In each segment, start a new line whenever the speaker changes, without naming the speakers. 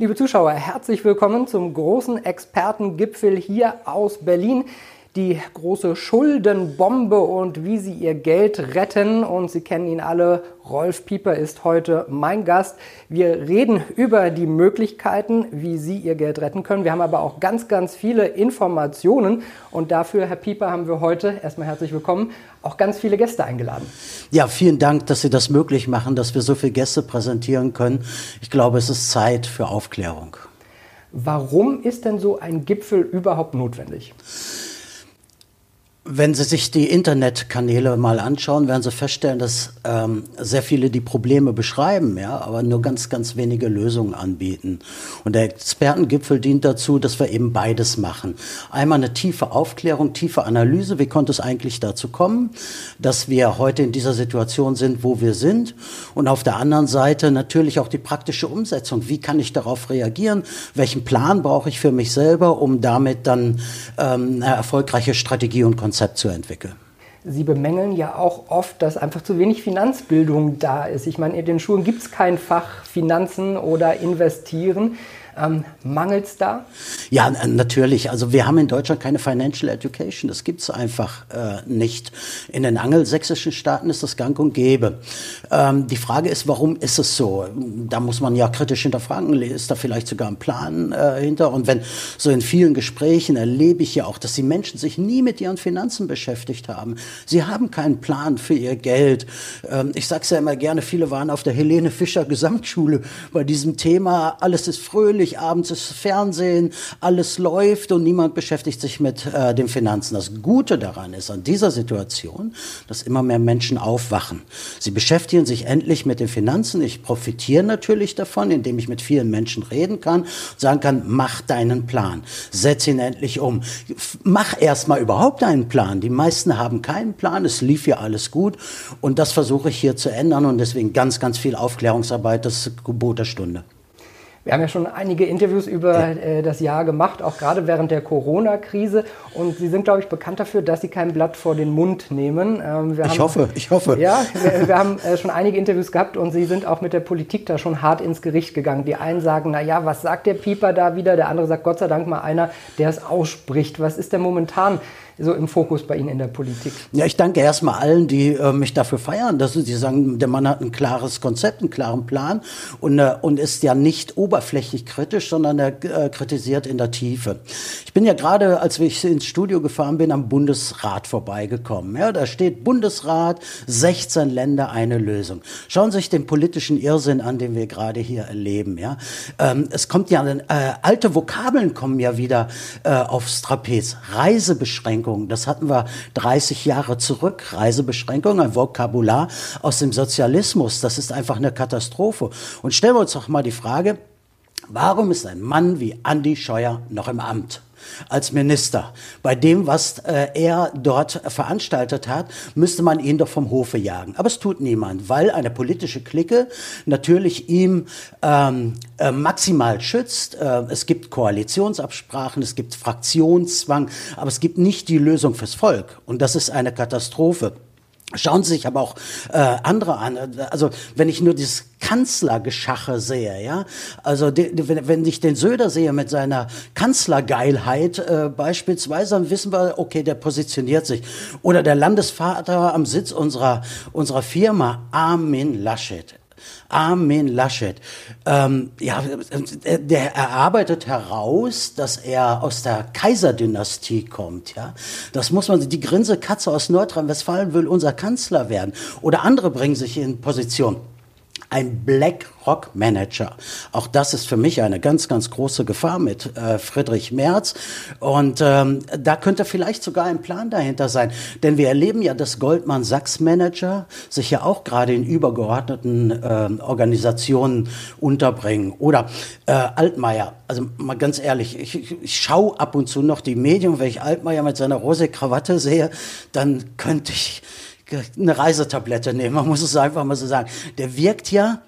Liebe Zuschauer, herzlich willkommen zum großen Expertengipfel hier aus Berlin. Die große Schuldenbombe und wie Sie Ihr Geld retten. Und Sie kennen ihn alle. Rolf Pieper ist heute mein Gast. Wir reden über die Möglichkeiten, wie Sie Ihr Geld retten können. Wir haben aber auch ganz, ganz viele Informationen. Und dafür, Herr Pieper, haben wir heute, erstmal herzlich willkommen, auch ganz viele Gäste eingeladen.
Ja, vielen Dank, dass Sie das möglich machen, dass wir so viele Gäste präsentieren können. Ich glaube, es ist Zeit für Aufklärung.
Warum ist denn so ein Gipfel überhaupt notwendig?
Wenn Sie sich die Internetkanäle mal anschauen, werden Sie feststellen, dass ähm, sehr viele die Probleme beschreiben, ja, aber nur ganz, ganz wenige Lösungen anbieten. Und der Expertengipfel dient dazu, dass wir eben beides machen. Einmal eine tiefe Aufklärung, tiefe Analyse. Wie konnte es eigentlich dazu kommen, dass wir heute in dieser Situation sind, wo wir sind? Und auf der anderen Seite natürlich auch die praktische Umsetzung. Wie kann ich darauf reagieren? Welchen Plan brauche ich für mich selber, um damit dann ähm, eine erfolgreiche Strategie und Konzept zu entwickeln.
Sie bemängeln ja auch oft, dass einfach zu wenig Finanzbildung da ist. Ich meine, in den Schulen gibt es kein Fach Finanzen oder Investieren. Ähm, Mangelt es da?
Ja, natürlich. Also wir haben in Deutschland keine Financial Education. Das gibt es einfach äh, nicht. In den angelsächsischen Staaten ist das gang und gäbe. Ähm, die Frage ist, warum ist es so? Da muss man ja kritisch hinterfragen. Ist da vielleicht sogar ein Plan äh, hinter? Und wenn so in vielen Gesprächen erlebe ich ja auch, dass die Menschen sich nie mit ihren Finanzen beschäftigt haben. Sie haben keinen Plan für ihr Geld. Ähm, ich sage es ja immer gerne, viele waren auf der Helene Fischer Gesamtschule bei diesem Thema. Alles ist fröhlich natürlich abends ist Fernsehen, alles läuft und niemand beschäftigt sich mit äh, den Finanzen. Das Gute daran ist an dieser Situation, dass immer mehr Menschen aufwachen. Sie beschäftigen sich endlich mit den Finanzen. Ich profitiere natürlich davon, indem ich mit vielen Menschen reden kann und sagen kann, mach deinen Plan, setz ihn endlich um. Mach erstmal überhaupt einen Plan. Die meisten haben keinen Plan, es lief ja alles gut und das versuche ich hier zu ändern und deswegen ganz, ganz viel Aufklärungsarbeit, das Gebot der Stunde.
Wir haben ja schon einige Interviews über äh, das Jahr gemacht, auch gerade während der Corona-Krise. Und Sie sind, glaube ich, bekannt dafür, dass Sie kein Blatt vor den Mund nehmen.
Ähm, ich haben, hoffe, ich hoffe.
Ja, wir, wir haben äh, schon einige Interviews gehabt und Sie sind auch mit der Politik da schon hart ins Gericht gegangen. Die einen sagen, na ja, was sagt der Pieper da wieder? Der andere sagt, Gott sei Dank mal einer, der es ausspricht. Was ist denn momentan so im Fokus bei Ihnen in der Politik?
Ja, ich danke erstmal allen, die äh, mich dafür feiern, dass sie sagen, der Mann hat ein klares Konzept, einen klaren Plan und, äh, und ist ja nicht oberflächlich kritisch, sondern er äh, kritisiert in der Tiefe. Ich bin ja gerade, als ich ins Studio gefahren bin, am Bundesrat vorbeigekommen. Ja, da steht Bundesrat, 16 Länder, eine Lösung. Schauen Sie sich den politischen Irrsinn an, den wir gerade hier erleben. Ja, ähm, es kommt ja, äh, alte Vokabeln kommen ja wieder äh, aufs Trapez. Reisebeschränkungen Reisebeschränkungen. Das hatten wir 30 Jahre zurück. Reisebeschränkungen, ein Vokabular aus dem Sozialismus. Das ist einfach eine Katastrophe. Und stellen wir uns doch mal die Frage, warum ist ein Mann wie Andy Scheuer noch im Amt? Als Minister. Bei dem, was äh, er dort veranstaltet hat, müsste man ihn doch vom Hofe jagen. Aber es tut niemand, weil eine politische Clique natürlich ihm ähm, äh, maximal schützt. Äh, es gibt Koalitionsabsprachen, es gibt Fraktionszwang, aber es gibt nicht die Lösung fürs Volk. Und das ist eine Katastrophe. Schauen Sie sich aber auch äh, andere an. Also wenn ich nur dieses Kanzlergeschache sehe, ja, also de, de, wenn, wenn ich den Söder sehe mit seiner Kanzlergeilheit äh, beispielsweise, dann wissen wir, okay, der positioniert sich. Oder der Landesvater am Sitz unserer unserer Firma, Armin Laschet. Armin Laschet. Ähm, ja, der erarbeitet heraus, dass er aus der Kaiserdynastie kommt. Ja, das muss man. Die Grinse-Katze aus Nordrhein-Westfalen will unser Kanzler werden. Oder andere bringen sich in Position ein BlackRock Manager. Auch das ist für mich eine ganz, ganz große Gefahr mit äh, Friedrich Merz. Und ähm, da könnte vielleicht sogar ein Plan dahinter sein. Denn wir erleben ja, dass Goldman Sachs Manager sich ja auch gerade in übergeordneten äh, Organisationen unterbringen. Oder äh, Altmaier. Also mal ganz ehrlich, ich, ich, ich schaue ab und zu noch die Medien. Wenn ich Altmaier mit seiner rose Krawatte sehe, dann könnte ich eine Reisetablette nehmen, man muss es einfach mal so sagen. Der wirkt ja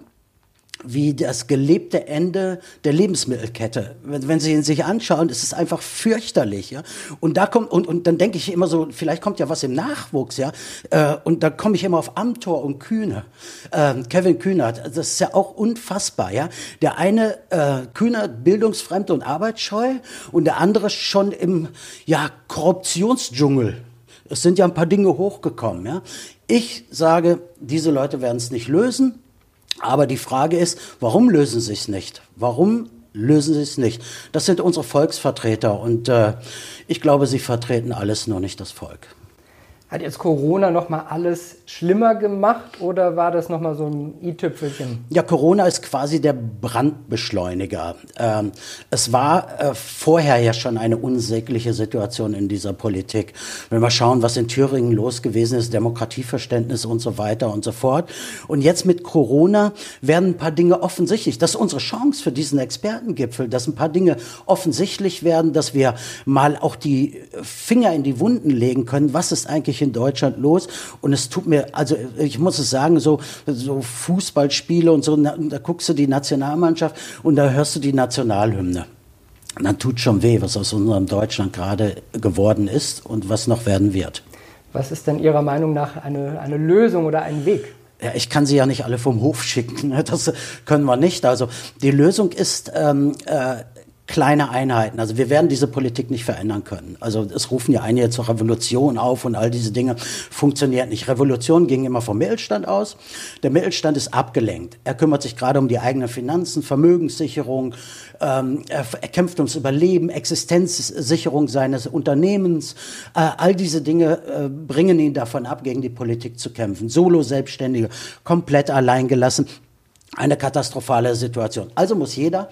wie das gelebte Ende der Lebensmittelkette. Wenn, wenn Sie ihn sich anschauen, ist es einfach fürchterlich. Ja? Und da kommt und, und dann denke ich immer so, vielleicht kommt ja was im Nachwuchs, ja. Äh, und da komme ich immer auf Amtor und Kühne. Äh, Kevin Kühnert, das ist ja auch unfassbar, ja. Der eine äh, Kühnert bildungsfremd und arbeitsscheu und der andere schon im ja Korruptionsdschungel. Es sind ja ein paar Dinge hochgekommen, ja. Ich sage, diese Leute werden es nicht lösen. Aber die Frage ist, warum lösen sie es nicht? Warum lösen sie es nicht? Das sind unsere Volksvertreter und äh, ich glaube, sie vertreten alles, nur nicht das Volk.
Hat jetzt Corona noch mal alles schlimmer gemacht oder war das noch mal so ein i-Tüpfelchen?
Ja, Corona ist quasi der Brandbeschleuniger. Ähm, es war äh, vorher ja schon eine unsägliche Situation in dieser Politik. Wenn wir schauen, was in Thüringen los gewesen ist, Demokratieverständnis und so weiter und so fort. Und jetzt mit Corona werden ein paar Dinge offensichtlich. Das ist unsere Chance für diesen Expertengipfel, dass ein paar Dinge offensichtlich werden, dass wir mal auch die Finger in die Wunden legen können. Was ist eigentlich in Deutschland los? Und es tut mir, also ich muss es sagen, so, so Fußballspiele und so, da guckst du die Nationalmannschaft und da hörst du die Nationalhymne. Und dann tut schon weh, was aus unserem Deutschland gerade geworden ist und was noch werden wird.
Was ist denn Ihrer Meinung nach eine, eine Lösung oder ein Weg?
Ja, ich kann sie ja nicht alle vom Hof schicken. Das können wir nicht. Also die Lösung ist ähm, äh, kleine Einheiten. Also wir werden diese Politik nicht verändern können. Also es rufen ja einige zur Revolution auf und all diese Dinge funktionieren nicht. Revolution ging immer vom Mittelstand aus. Der Mittelstand ist abgelenkt. Er kümmert sich gerade um die eigenen Finanzen, Vermögenssicherung, ähm, er, kämpft ums Überleben, Existenzsicherung seines Unternehmens. Äh, all diese Dinge äh, bringen ihn davon ab, gegen die Politik zu kämpfen. Solo-Selbstständige, komplett alleingelassen. Eine katastrophale Situation. Also muss jeder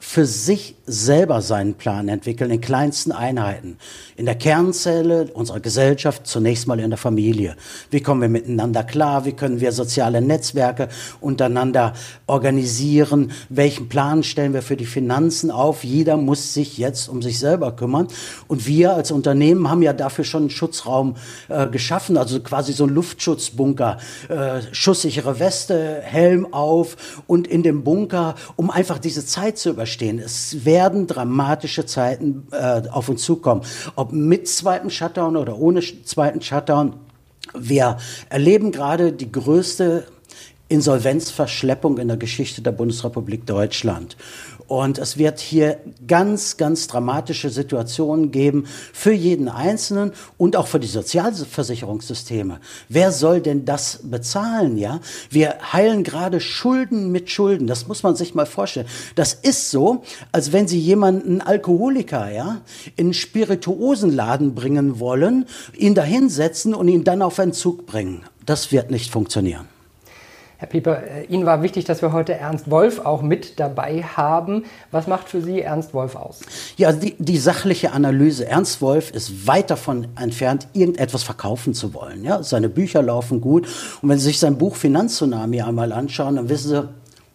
für sich selber seinen Plan entwickeln in kleinsten Einheiten. In der Kernzelle unserer Gesellschaft, zunächst mal in der Familie. Wie kommen wir miteinander klar? Wie können wir soziale Netzwerke untereinander organisieren? Welchen Plan stellen wir für die Finanzen auf? Jeder muss sich jetzt um sich selber kümmern. Und wir als Unternehmen haben ja dafür schon einen Schutzraum äh, geschaffen, also quasi so ein Luftschutzbunker, äh, schusssichere Weste, Helm auf und in dem Bunker, um einfach diese Zeit zu überstehen verstehen. Es werden dramatische Zeiten äh, auf uns zukommen. Ob mit zweitem Shutdown oder ohne zweiten Shutdown. Wir erleben gerade die größte Insolvenzverschleppung in der Geschichte der Bundesrepublik Deutschland. Und es wird hier ganz, ganz dramatische Situationen geben für jeden Einzelnen und auch für die Sozialversicherungssysteme. Wer soll denn das bezahlen, ja? Wir heilen gerade Schulden mit Schulden. Das muss man sich mal vorstellen. Das ist so, als wenn Sie jemanden Alkoholiker, ja, in einen Spirituosenladen bringen wollen, ihn dahinsetzen und ihn dann auf Entzug bringen. Das wird nicht funktionieren.
Herr Pieper, äh, Ihnen war wichtig, dass wir heute Ernst Wolf auch mit dabei haben. Was macht für Sie Ernst Wolf aus?
Ja, die, die sachliche Analyse. Ernst Wolf ist weit davon entfernt, irgendetwas verkaufen zu wollen. Ja, seine Bücher laufen gut. Und wenn Sie sich sein Buch Finanztsunami einmal anschauen, dann wissen Sie,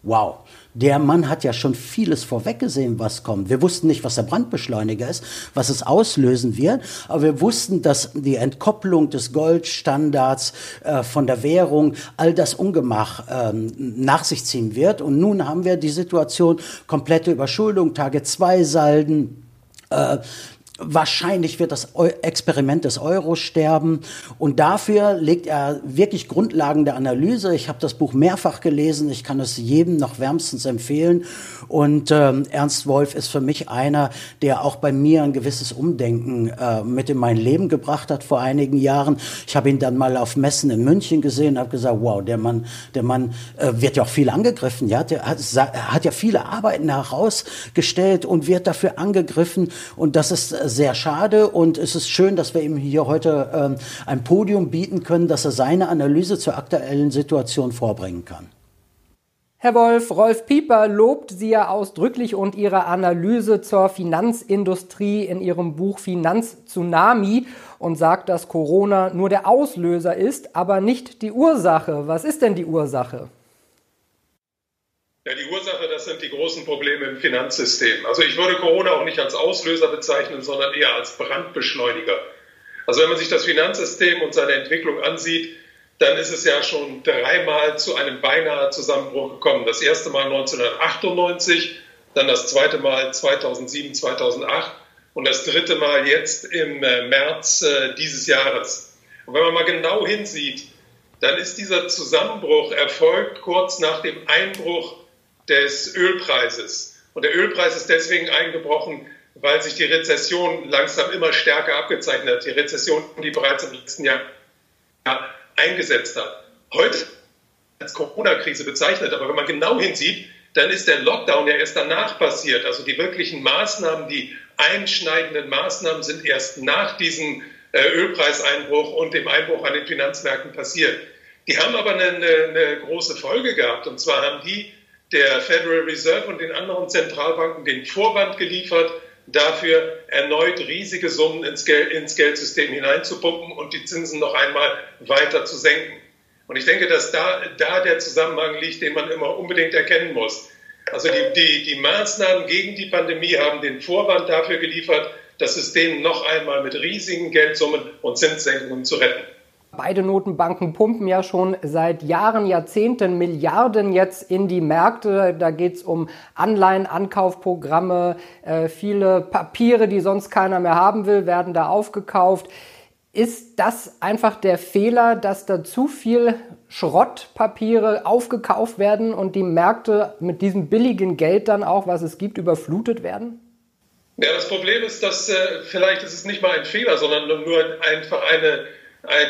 wow, der Mann hat ja schon vieles vorweggesehen, was kommt. Wir wussten nicht, was der Brandbeschleuniger ist, was es auslösen wird, aber wir wussten, dass die Entkopplung des Goldstandards äh, von der Währung all das Ungemach ähm, nach sich ziehen wird. Und nun haben wir die Situation komplette Überschuldung, Tage zwei Salden. Äh, Wahrscheinlich wird das Experiment des Euro sterben. Und dafür legt er wirklich Grundlagen der Analyse. Ich habe das Buch mehrfach gelesen, ich kann es jedem noch wärmstens empfehlen. Und ähm, Ernst Wolf ist für mich einer, der auch bei mir ein gewisses Umdenken äh, mit in mein Leben gebracht hat vor einigen Jahren. Ich habe ihn dann mal auf Messen in München gesehen, habe gesagt, wow, der Mann, der Mann äh, wird ja auch viel angegriffen, ja, der hat, hat ja viele Arbeiten herausgestellt und wird dafür angegriffen. Und das ist sehr schade und es ist schön, dass wir ihm hier heute ähm, ein Podium bieten können, dass er seine Analyse zur aktuellen Situation vorbringen kann.
Herr Wolf, Rolf Pieper lobt Sie ja ausdrücklich und Ihre Analyse zur Finanzindustrie in Ihrem Buch Finanztsunami und sagt, dass Corona nur der Auslöser ist, aber nicht die Ursache. Was ist denn die Ursache?
Ja, die Ursache, das sind die großen Probleme im Finanzsystem. Also ich würde Corona auch nicht als Auslöser bezeichnen, sondern eher als Brandbeschleuniger. Also wenn man sich das Finanzsystem und seine Entwicklung ansieht, dann ist es ja schon dreimal zu einem beinahe Zusammenbruch gekommen. Das erste Mal 1998, dann das zweite Mal 2007, 2008 und das dritte Mal jetzt im äh, März äh, dieses Jahres. Und wenn man mal genau hinsieht, dann ist dieser Zusammenbruch erfolgt kurz nach dem Einbruch des Ölpreises. Und der Ölpreis ist deswegen eingebrochen, weil sich die Rezession langsam immer stärker abgezeichnet hat. Die Rezession, die bereits im letzten Jahr eingesetzt hat. Heute als Corona-Krise bezeichnet, aber wenn man genau hinsieht, dann ist der Lockdown ja erst danach passiert. Also die wirklichen Maßnahmen, die einschneidenden Maßnahmen sind erst nach diesem äh, Ölpreiseinbruch und dem Einbruch an den Finanzmärkten passiert. Die haben aber eine, eine, große Folge gehabt. Und zwar haben die der Federal Reserve und den anderen Zentralbanken den Vorwand geliefert, dafür erneut riesige Summen ins, Geld, ins Geldsystem hineinzupumpen und die Zinsen noch einmal weiter zu senken. Und ich denke, dass da, da der Zusammenhang liegt, den man immer unbedingt erkennen muss. Also die, die, die Maßnahmen gegen die Pandemie haben den Vorwand dafür geliefert, das System noch einmal mit riesigen Geldsummen und Zinssenkungen zu retten.
Beide Notenbanken pumpen ja schon seit Jahren, Jahrzehnten Milliarden jetzt in die Märkte. Da geht es um Anleihen, Ankaufprogramme, äh, viele Papiere, die sonst keiner mehr haben will, werden da aufgekauft. Ist das einfach der Fehler, dass da zu viel Schrottpapiere aufgekauft werden und die Märkte mit diesem billigen Geld dann auch, was es gibt, überflutet werden?
Ja, das Problem ist, dass äh, vielleicht ist es nicht mal ein Fehler, sondern nur einfach eine, eine,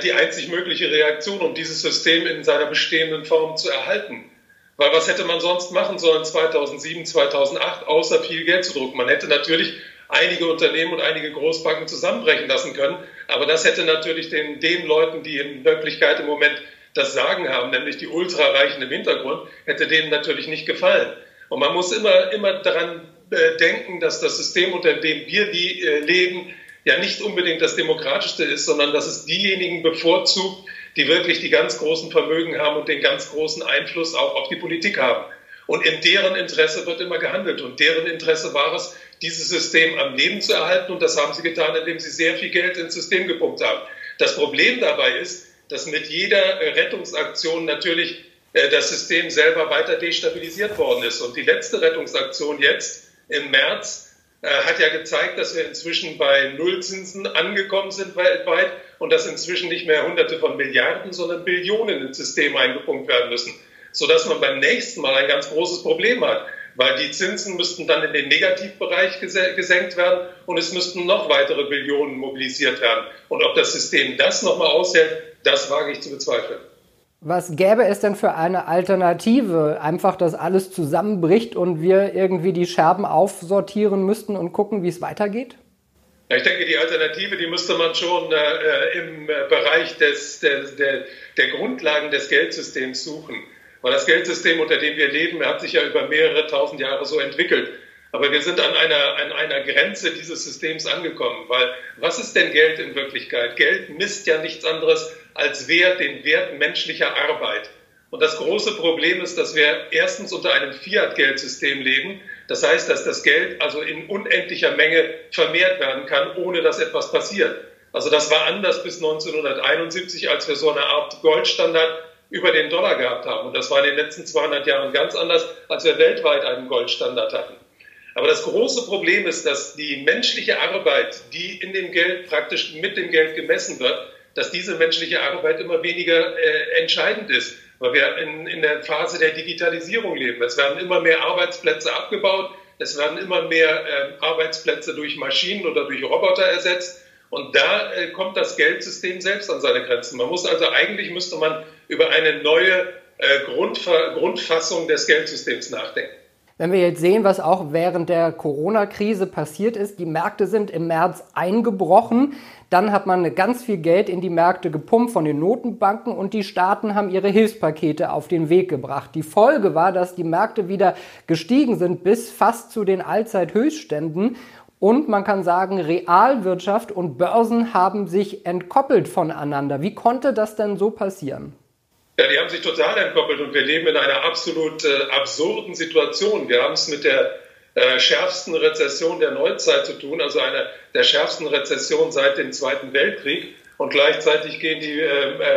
die einzig mögliche Reaktion, um dieses System in seiner bestehenden Form zu erhalten. Weil was hätte man sonst machen sollen 2007, 2008, außer viel Geld zu drucken? Man hätte natürlich einige Unternehmen und einige Großbanken zusammenbrechen lassen können. Aber das hätte natürlich den, den Leuten, die in Wirklichkeit im Moment das Sagen haben, nämlich die Ultrareichen im Hintergrund, hätte denen natürlich nicht gefallen. Und man muss immer, immer daran äh, denken, dass das System, unter dem wir äh, leben, ja nicht unbedingt das demokratischste ist, sondern dass es diejenigen bevorzugt, die wirklich die ganz großen Vermögen haben und den ganz großen Einfluss auch auf die Politik haben. Und in deren Interesse wird immer gehandelt. Und deren Interesse war es, dieses System am Leben zu erhalten. Und das haben sie getan, indem sie sehr viel Geld ins System gepumpt haben. Das Problem dabei ist, dass mit jeder Rettungsaktion natürlich äh, das System selber weiter destabilisiert worden ist. Und die letzte Rettungsaktion jetzt im März hat ja gezeigt, dass wir inzwischen bei Nullzinsen angekommen sind weltweit und dass inzwischen nicht mehr Hunderte von Milliarden, sondern Billionen ins System eingepumpt werden müssen, sodass man beim nächsten Mal ein ganz großes Problem hat weil die Zinsen müssten dann in den Negativbereich gesenkt werden und es müssten noch weitere Billionen mobilisiert werden. Und ob das System das nochmal aushält, das wage ich zu bezweifeln.
Was gäbe es denn für eine Alternative? Einfach, dass alles zusammenbricht und wir irgendwie die Scherben aufsortieren müssten und gucken, wie es weitergeht?
Ja, ich denke, die Alternative, die müsste man schon äh, im Bereich des, der, der, der Grundlagen des Geldsystems suchen. Weil das Geldsystem, unter dem wir leben, hat sich ja über mehrere tausend Jahre so entwickelt. Aber wir sind an einer, an einer Grenze dieses Systems angekommen. Weil was ist denn Geld in Wirklichkeit? Geld misst ja nichts anderes als Wert, den Wert menschlicher Arbeit. Und das große Problem ist, dass wir erstens unter einem Fiat-Geldsystem leben. Das heißt, dass das Geld also in unendlicher Menge vermehrt werden kann, ohne dass etwas passiert. Also das war anders bis 1971, als wir so eine Art Goldstandard über den Dollar gehabt haben. Und das war in den letzten 200 Jahren ganz anders, als wir weltweit einen Goldstandard hatten. Aber das große Problem ist, dass die menschliche Arbeit, die in dem Geld praktisch mit dem Geld gemessen wird, dass diese menschliche Arbeit immer weniger äh, entscheidend ist, weil wir in, in der Phase der Digitalisierung leben. Es werden immer mehr Arbeitsplätze abgebaut, es werden immer mehr äh, Arbeitsplätze durch Maschinen oder durch Roboter ersetzt. Und da äh, kommt das Geldsystem selbst an seine Grenzen. Man muss also eigentlich müsste man über eine neue äh, Grundfa Grundfassung des Geldsystems nachdenken.
Wenn wir jetzt sehen, was auch während der Corona-Krise passiert ist, die Märkte sind im März eingebrochen, dann hat man ganz viel Geld in die Märkte gepumpt von den Notenbanken und die Staaten haben ihre Hilfspakete auf den Weg gebracht. Die Folge war, dass die Märkte wieder gestiegen sind bis fast zu den Allzeithöchstständen und man kann sagen, Realwirtschaft und Börsen haben sich entkoppelt voneinander. Wie konnte das denn so passieren?
Ja, die haben sich total entkoppelt und wir leben in einer absolut äh, absurden Situation. Wir haben es mit der äh, schärfsten Rezession der Neuzeit zu tun, also einer der schärfsten Rezessionen seit dem Zweiten Weltkrieg. Und gleichzeitig gehen die äh, äh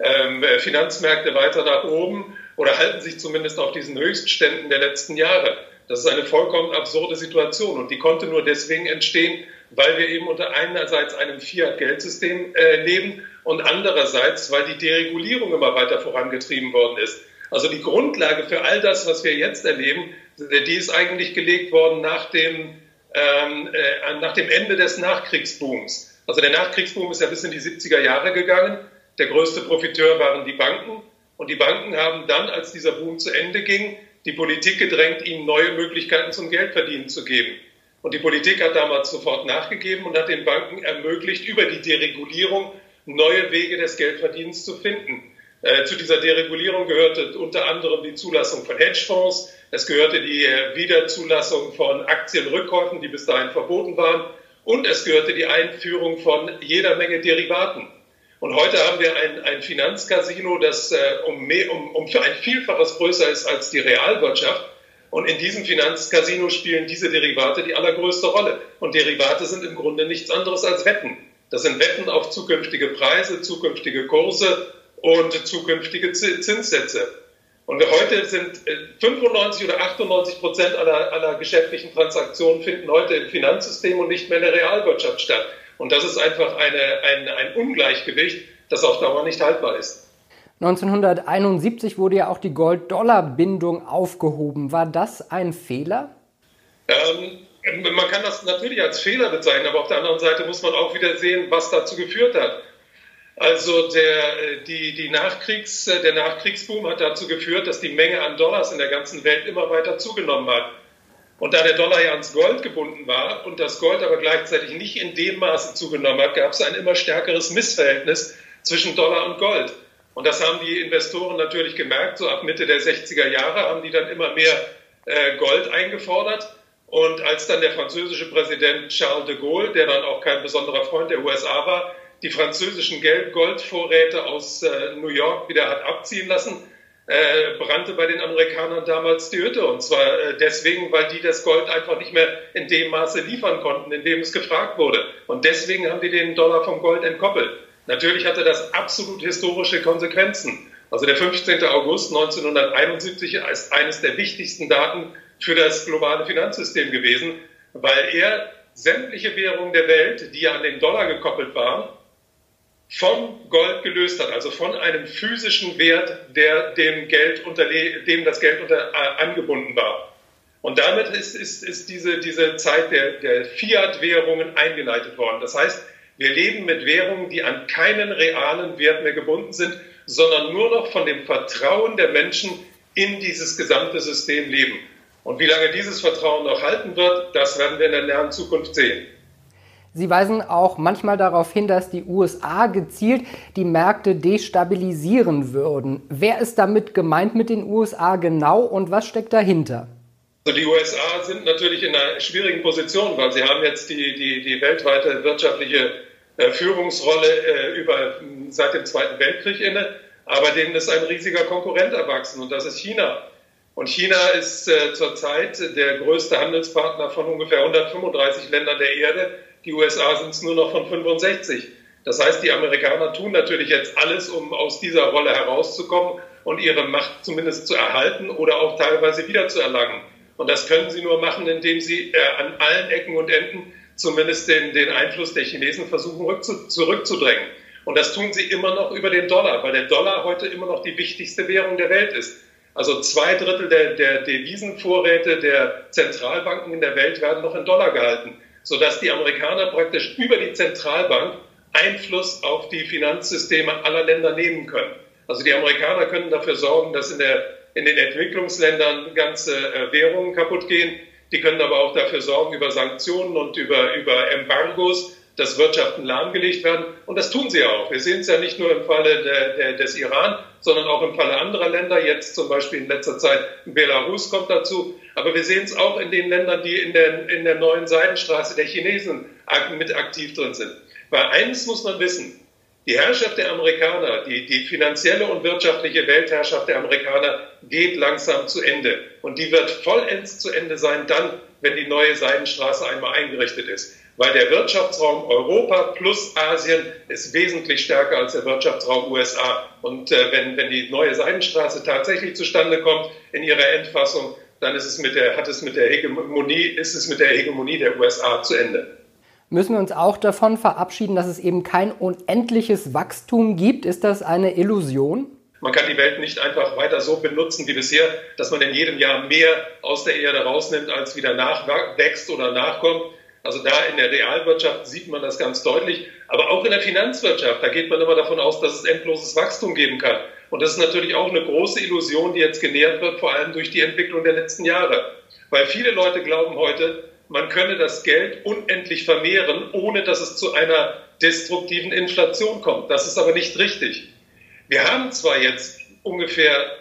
ähm, äh, Finanzmärkte weiter nach oben oder halten sich zumindest auf diesen Höchstständen der letzten Jahre. Das ist eine vollkommen absurde Situation und die konnte nur deswegen entstehen, weil wir eben unter einerseits einem Fiat-Geldsystem äh, leben und andererseits, weil die Deregulierung immer weiter vorangetrieben worden ist. Also die Grundlage für all das, was wir jetzt erleben, die ist eigentlich gelegt worden nach dem, ähm, äh, nach dem Ende des Nachkriegsbooms. Also der Nachkriegsboom ist ja bis in die 70er Jahre gegangen. Der größte Profiteur waren die Banken. Und die Banken haben dann, als dieser Boom zu Ende ging, die Politik gedrängt, ihnen neue Möglichkeiten zum Geldverdienen zu geben. Und die Politik hat damals sofort nachgegeben und hat den Banken ermöglicht, über die Deregulierung neue Wege des Geldverdienens zu finden. Äh, zu dieser Deregulierung gehörte unter anderem die Zulassung von Hedgefonds, es gehörte die äh, Wiederzulassung von Aktienrückkäufen, die bis dahin verboten waren, und es gehörte die Einführung von jeder Menge Derivaten. Und heute haben wir ein, ein Finanzcasino, das äh, um, mehr, um, um ein Vielfaches größer ist als die Realwirtschaft. Und in diesem Finanzcasino spielen diese Derivate die allergrößte Rolle. Und Derivate sind im Grunde nichts anderes als Wetten. Das sind Wetten auf zukünftige Preise, zukünftige Kurse und zukünftige Zinssätze. Und heute sind 95 äh, oder 98 Prozent aller, aller geschäftlichen Transaktionen finden heute im Finanzsystem und nicht mehr in der Realwirtschaft statt. Und das ist einfach eine, ein, ein Ungleichgewicht, das auf Dauer nicht haltbar ist.
1971 wurde ja auch die Gold-Dollar-Bindung aufgehoben. War das ein Fehler?
Ähm, man kann das natürlich als Fehler bezeichnen, aber auf der anderen Seite muss man auch wieder sehen, was dazu geführt hat. Also der, die, die Nachkriegs, der Nachkriegsboom hat dazu geführt, dass die Menge an Dollars in der ganzen Welt immer weiter zugenommen hat. Und da der Dollar ja ans Gold gebunden war und das Gold aber gleichzeitig nicht in dem Maße zugenommen hat, gab es ein immer stärkeres Missverhältnis zwischen Dollar und Gold. Und das haben die Investoren natürlich gemerkt. So ab Mitte der 60er Jahre haben die dann immer mehr äh, Gold eingefordert. Und als dann der französische Präsident Charles de Gaulle, der dann auch kein besonderer Freund der USA war, die französischen Goldvorräte aus äh, New York wieder hat abziehen lassen, äh, brannte bei den Amerikanern damals die Hütte. Und zwar deswegen, weil die das Gold einfach nicht mehr in dem Maße liefern konnten, in dem es gefragt wurde. Und deswegen haben die den Dollar vom Gold entkoppelt. Natürlich hatte das absolut historische Konsequenzen. Also der 15. August 1971 ist eines der wichtigsten Daten für das globale Finanzsystem gewesen, weil er sämtliche Währungen der Welt, die ja an den Dollar gekoppelt waren, vom Gold gelöst hat, also von einem physischen Wert, der dem, Geld dem das Geld unter, äh, angebunden war. Und damit ist, ist, ist diese, diese Zeit der, der Fiat-Währungen eingeleitet worden. Das heißt, wir leben mit Währungen, die an keinen realen Wert mehr gebunden sind, sondern nur noch von dem Vertrauen der Menschen in dieses gesamte System leben. Und wie lange dieses Vertrauen noch halten wird, das werden wir in der nahen Zukunft sehen.
Sie weisen auch manchmal darauf hin, dass die USA gezielt die Märkte destabilisieren würden. Wer ist damit gemeint mit den USA genau und was steckt dahinter?
Also die USA sind natürlich in einer schwierigen Position, weil sie haben jetzt die, die, die weltweite wirtschaftliche Führungsrolle äh, über, seit dem Zweiten Weltkrieg inne, aber denen ist ein riesiger Konkurrent erwachsen und das ist China. Und China ist äh, zurzeit der größte Handelspartner von ungefähr 135 Ländern der Erde die USA sind es nur noch von 65. Das heißt, die Amerikaner tun natürlich jetzt alles, um aus dieser Rolle herauszukommen und ihre Macht zumindest zu erhalten oder auch teilweise wiederzuerlangen. Und das können sie nur machen, indem sie äh, an allen Ecken und Enden zumindest den, den Einfluss der Chinesen versuchen rückzu, zurückzudrängen. Und das tun sie immer noch über den Dollar, weil der Dollar heute immer noch die wichtigste Währung der Welt ist. Also zwei Drittel der, der Devisenvorräte der Zentralbanken in der Welt werden noch in Dollar gehalten sodass die Amerikaner praktisch über die Zentralbank Einfluss auf die Finanzsysteme aller Länder nehmen können. Also die Amerikaner können dafür sorgen, dass in, der, in den Entwicklungsländern ganze äh, Währungen kaputt gehen. Die können aber auch dafür sorgen, über Sanktionen und über, über Embargos, dass Wirtschaften lahmgelegt werden. Und das tun sie auch. Wir sehen es ja nicht nur im Falle der, der, des Iran, sondern auch im Falle anderer Länder. Jetzt zum Beispiel in letzter Zeit Belarus kommt dazu. Aber wir sehen es auch in den Ländern, die in der, in der neuen Seidenstraße der Chinesen mit aktiv drin sind. Weil eines muss man wissen. Die Herrschaft der Amerikaner, die, die finanzielle und wirtschaftliche Weltherrschaft der Amerikaner geht langsam zu Ende. Und die wird vollends zu Ende sein dann, wenn die neue Seidenstraße einmal eingerichtet ist. weil der Wirtschaftsraum Europa plus Asien ist wesentlich stärker als der Wirtschaftsraum USA. Und äh, wenn, wenn die neue Seidenstraße tatsächlich zustande kommt in ihrer Endfassung, dann ist es mit der, hat es mit der Hegemonie, ist es mit der Hegemonie der USA zu Ende.
Müssen wir uns auch davon verabschieden, dass es eben kein unendliches Wachstum gibt? Ist das eine Illusion?
Man kann die Welt nicht einfach weiter so benutzen wie bisher, dass man in jedem Jahr mehr aus der Erde rausnimmt, als wieder nachwächst oder nachkommt. Also da in der Realwirtschaft sieht man das ganz deutlich. Aber auch in der Finanzwirtschaft, da geht man immer davon aus, dass es endloses Wachstum geben kann. Und das ist natürlich auch eine große Illusion, die jetzt genährt wird, vor allem durch die Entwicklung der letzten Jahre. Weil viele Leute glauben heute, man könne das Geld unendlich vermehren, ohne dass es zu einer destruktiven Inflation kommt. Das ist aber nicht richtig. Wir haben zwar jetzt ungefähr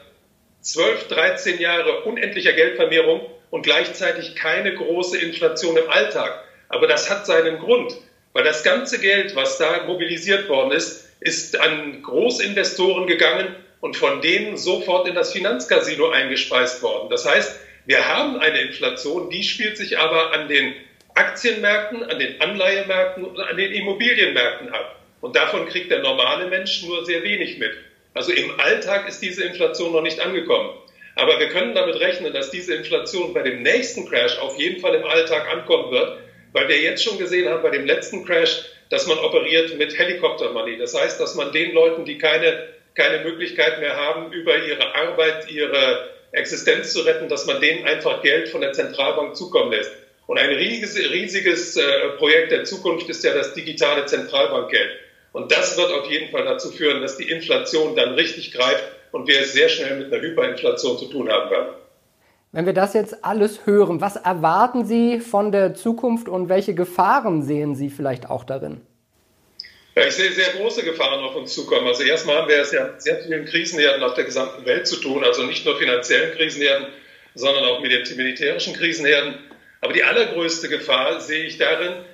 12, 13 Jahre unendlicher Geldvermehrung und gleichzeitig keine große Inflation im Alltag. Aber das hat seinen Grund, weil das ganze Geld, was da mobilisiert worden ist, ist an Großinvestoren gegangen und von denen sofort in das Finanzcasino eingespeist worden. Das heißt, wir haben eine Inflation, die spielt sich aber an den Aktienmärkten, an den Anleihemärkten und an den Immobilienmärkten ab. Und davon kriegt der normale Mensch nur sehr wenig mit. Also im Alltag ist diese Inflation noch nicht angekommen. Aber wir können damit rechnen, dass diese Inflation bei dem nächsten Crash auf jeden Fall im Alltag ankommen wird, weil wir jetzt schon gesehen haben bei dem letzten Crash, dass man operiert mit Helikoptermoney. Das heißt, dass man den Leuten, die keine, keine Möglichkeit mehr haben, über ihre Arbeit, ihre Existenz zu retten, dass man denen einfach Geld von der Zentralbank zukommen lässt. Und ein riesiges, riesiges äh, Projekt der Zukunft ist ja das digitale Zentralbankgeld. Und das wird auf jeden Fall dazu führen, dass die Inflation dann richtig greift und wir es sehr schnell mit einer Hyperinflation zu tun haben werden.
Wenn wir das jetzt alles hören, was erwarten Sie von der Zukunft und welche Gefahren sehen Sie vielleicht auch darin?
Ja, ich sehe sehr große Gefahren auf uns zukommen. Also erstmal haben wir es ja mit sehr vielen Krisenherden auf der gesamten Welt zu tun, also nicht nur finanziellen Krisenherden, sondern auch mit den militärischen Krisenherden. Aber die allergrößte Gefahr sehe ich darin,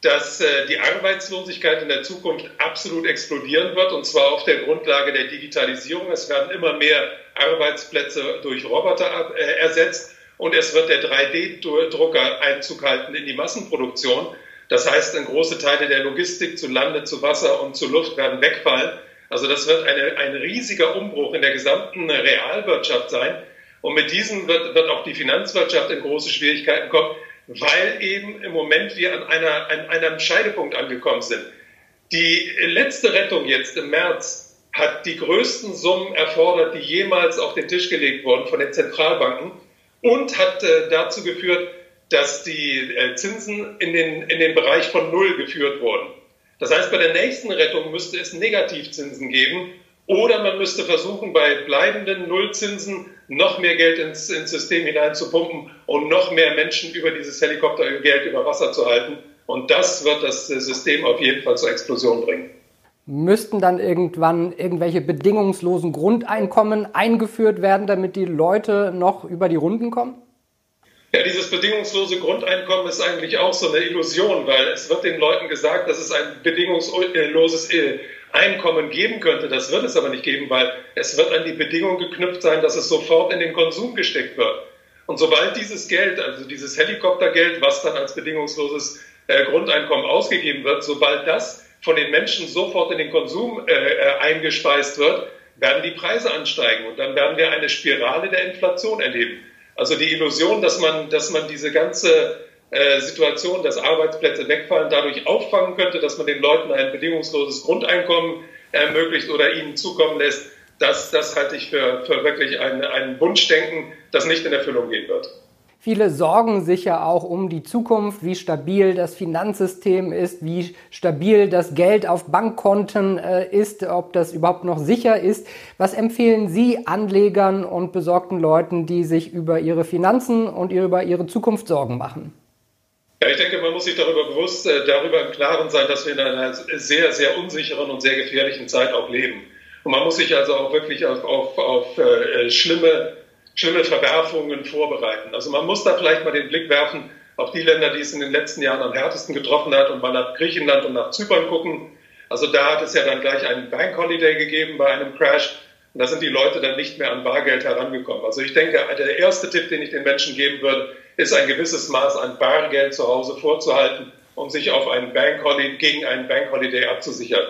dass äh, die Arbeitslosigkeit in der Zukunft absolut explodieren wird, und zwar auf der Grundlage der Digitalisierung. Es werden immer mehr Arbeitsplätze durch Roboter äh, ersetzt und es wird der 3D-Drucker Einzug halten in die Massenproduktion. Das heißt, große Teile der Logistik zu Lande, zu Wasser und zu Luft werden wegfallen. Also das wird eine, ein riesiger Umbruch in der gesamten Realwirtschaft sein. Und mit diesem wird, wird auch die Finanzwirtschaft in große Schwierigkeiten kommen weil eben im Moment wir an, einer, an einem Scheidepunkt angekommen sind. Die letzte Rettung jetzt im März hat die größten Summen erfordert, die jemals auf den Tisch gelegt wurden von den Zentralbanken und hat äh, dazu geführt, dass die äh, Zinsen in den, in den Bereich von Null geführt wurden. Das heißt, bei der nächsten Rettung müsste es Negativzinsen geben oder man müsste versuchen, bei bleibenden Nullzinsen noch mehr Geld ins, ins System hineinzupumpen und noch mehr Menschen über dieses Helikoptergeld über Wasser zu halten. Und das wird das System auf jeden Fall zur Explosion bringen.
Müssten dann irgendwann irgendwelche bedingungslosen Grundeinkommen eingeführt werden, damit die Leute noch über die Runden kommen?
Ja, dieses bedingungslose Grundeinkommen ist eigentlich auch so eine Illusion, weil es wird den Leuten gesagt, dass es ein bedingungsloses Einkommen geben könnte. Das wird es aber nicht geben, weil es wird an die Bedingung geknüpft sein, dass es sofort in den Konsum gesteckt wird. Und sobald dieses Geld, also dieses Helikoptergeld, was dann als bedingungsloses äh, Grundeinkommen ausgegeben wird, sobald das von den Menschen sofort in den Konsum äh, äh, eingespeist wird, werden die Preise ansteigen und dann werden wir eine Spirale der Inflation erleben. Also die Illusion, dass man, dass man diese ganze äh, Situation, dass Arbeitsplätze wegfallen, dadurch auffangen könnte, dass man den Leuten ein bedingungsloses Grundeinkommen ermöglicht oder ihnen zukommen lässt, das, das halte ich für, für wirklich ein, ein Wunschdenken, das nicht in Erfüllung gehen wird.
Viele sorgen sich ja auch um die Zukunft, wie stabil das Finanzsystem ist, wie stabil das Geld auf Bankkonten äh, ist, ob das überhaupt noch sicher ist. Was empfehlen Sie Anlegern und besorgten Leuten, die sich über ihre Finanzen und über ihre Zukunft Sorgen machen?
Ja, ich denke, man muss sich darüber bewusst, äh, darüber im Klaren sein, dass wir in einer sehr, sehr unsicheren und sehr gefährlichen Zeit auch leben. Und man muss sich also auch wirklich auf, auf, auf äh, schlimme, schlimme Verwerfungen vorbereiten. Also man muss da vielleicht mal den Blick werfen auf die Länder, die es in den letzten Jahren am härtesten getroffen hat und mal nach Griechenland und nach Zypern gucken. Also da hat es ja dann gleich einen Bank Holiday gegeben bei einem Crash. Und da sind die Leute dann nicht mehr an Bargeld herangekommen. Also ich denke, der erste Tipp, den ich den Menschen geben würde, ist ein gewisses Maß an Bargeld zu Hause vorzuhalten um sich auf einen Bank gegen einen Bank Holiday abzusichern.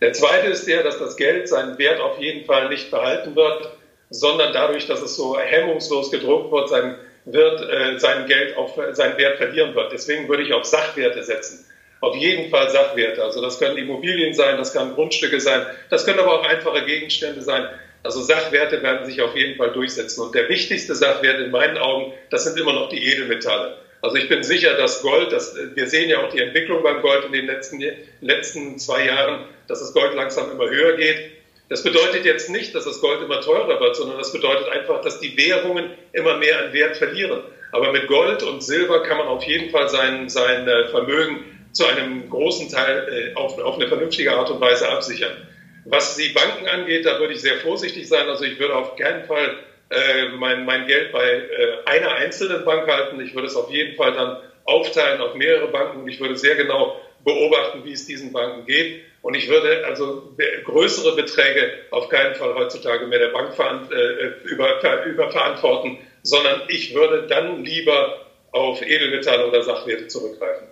Der zweite ist der, dass das Geld seinen Wert auf jeden Fall nicht behalten wird, sondern dadurch, dass es so hemmungslos gedruckt wird, sein, wird, äh, sein Geld auf seinen Wert verlieren wird. Deswegen würde ich auf Sachwerte setzen. Auf jeden Fall Sachwerte. Also das können Immobilien sein, das können Grundstücke sein, das können aber auch einfache Gegenstände sein. Also Sachwerte werden sich auf jeden Fall durchsetzen. Und der wichtigste Sachwert in meinen Augen, das sind immer noch die Edelmetalle. Also ich bin sicher, dass Gold, das, wir sehen ja auch die Entwicklung beim Gold in den letzten, letzten zwei Jahren, dass das Gold langsam immer höher geht. Das bedeutet jetzt nicht, dass das Gold immer teurer wird, sondern das bedeutet einfach, dass die Währungen immer mehr an Wert verlieren. Aber mit Gold und Silber kann man auf jeden Fall sein, sein äh, Vermögen zu einem großen Teil äh, auf, auf eine vernünftige Art und Weise absichern. Was die Banken angeht, da würde ich sehr vorsichtig sein. Also ich würde auf keinen Fall äh, mein, mein Geld bei äh, einer einzelnen Bank halten. Ich würde es auf jeden Fall dann aufteilen auf mehrere Banken und ich würde sehr genau beobachten, wie es diesen Banken geht. Und ich würde also größere Beträge auf keinen Fall heutzutage mehr der Bank äh, über, überverantworten, sondern ich würde dann lieber auf Edelmetalle oder Sachwerte zurückgreifen.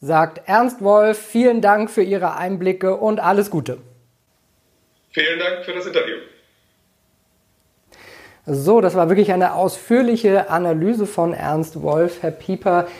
Sagt Ernst Wolf, vielen Dank für Ihre Einblicke und alles Gute.
Vielen Dank für das Interview.
So, das war wirklich eine ausführliche Analyse von Ernst Wolf. Herr Pieper, äh,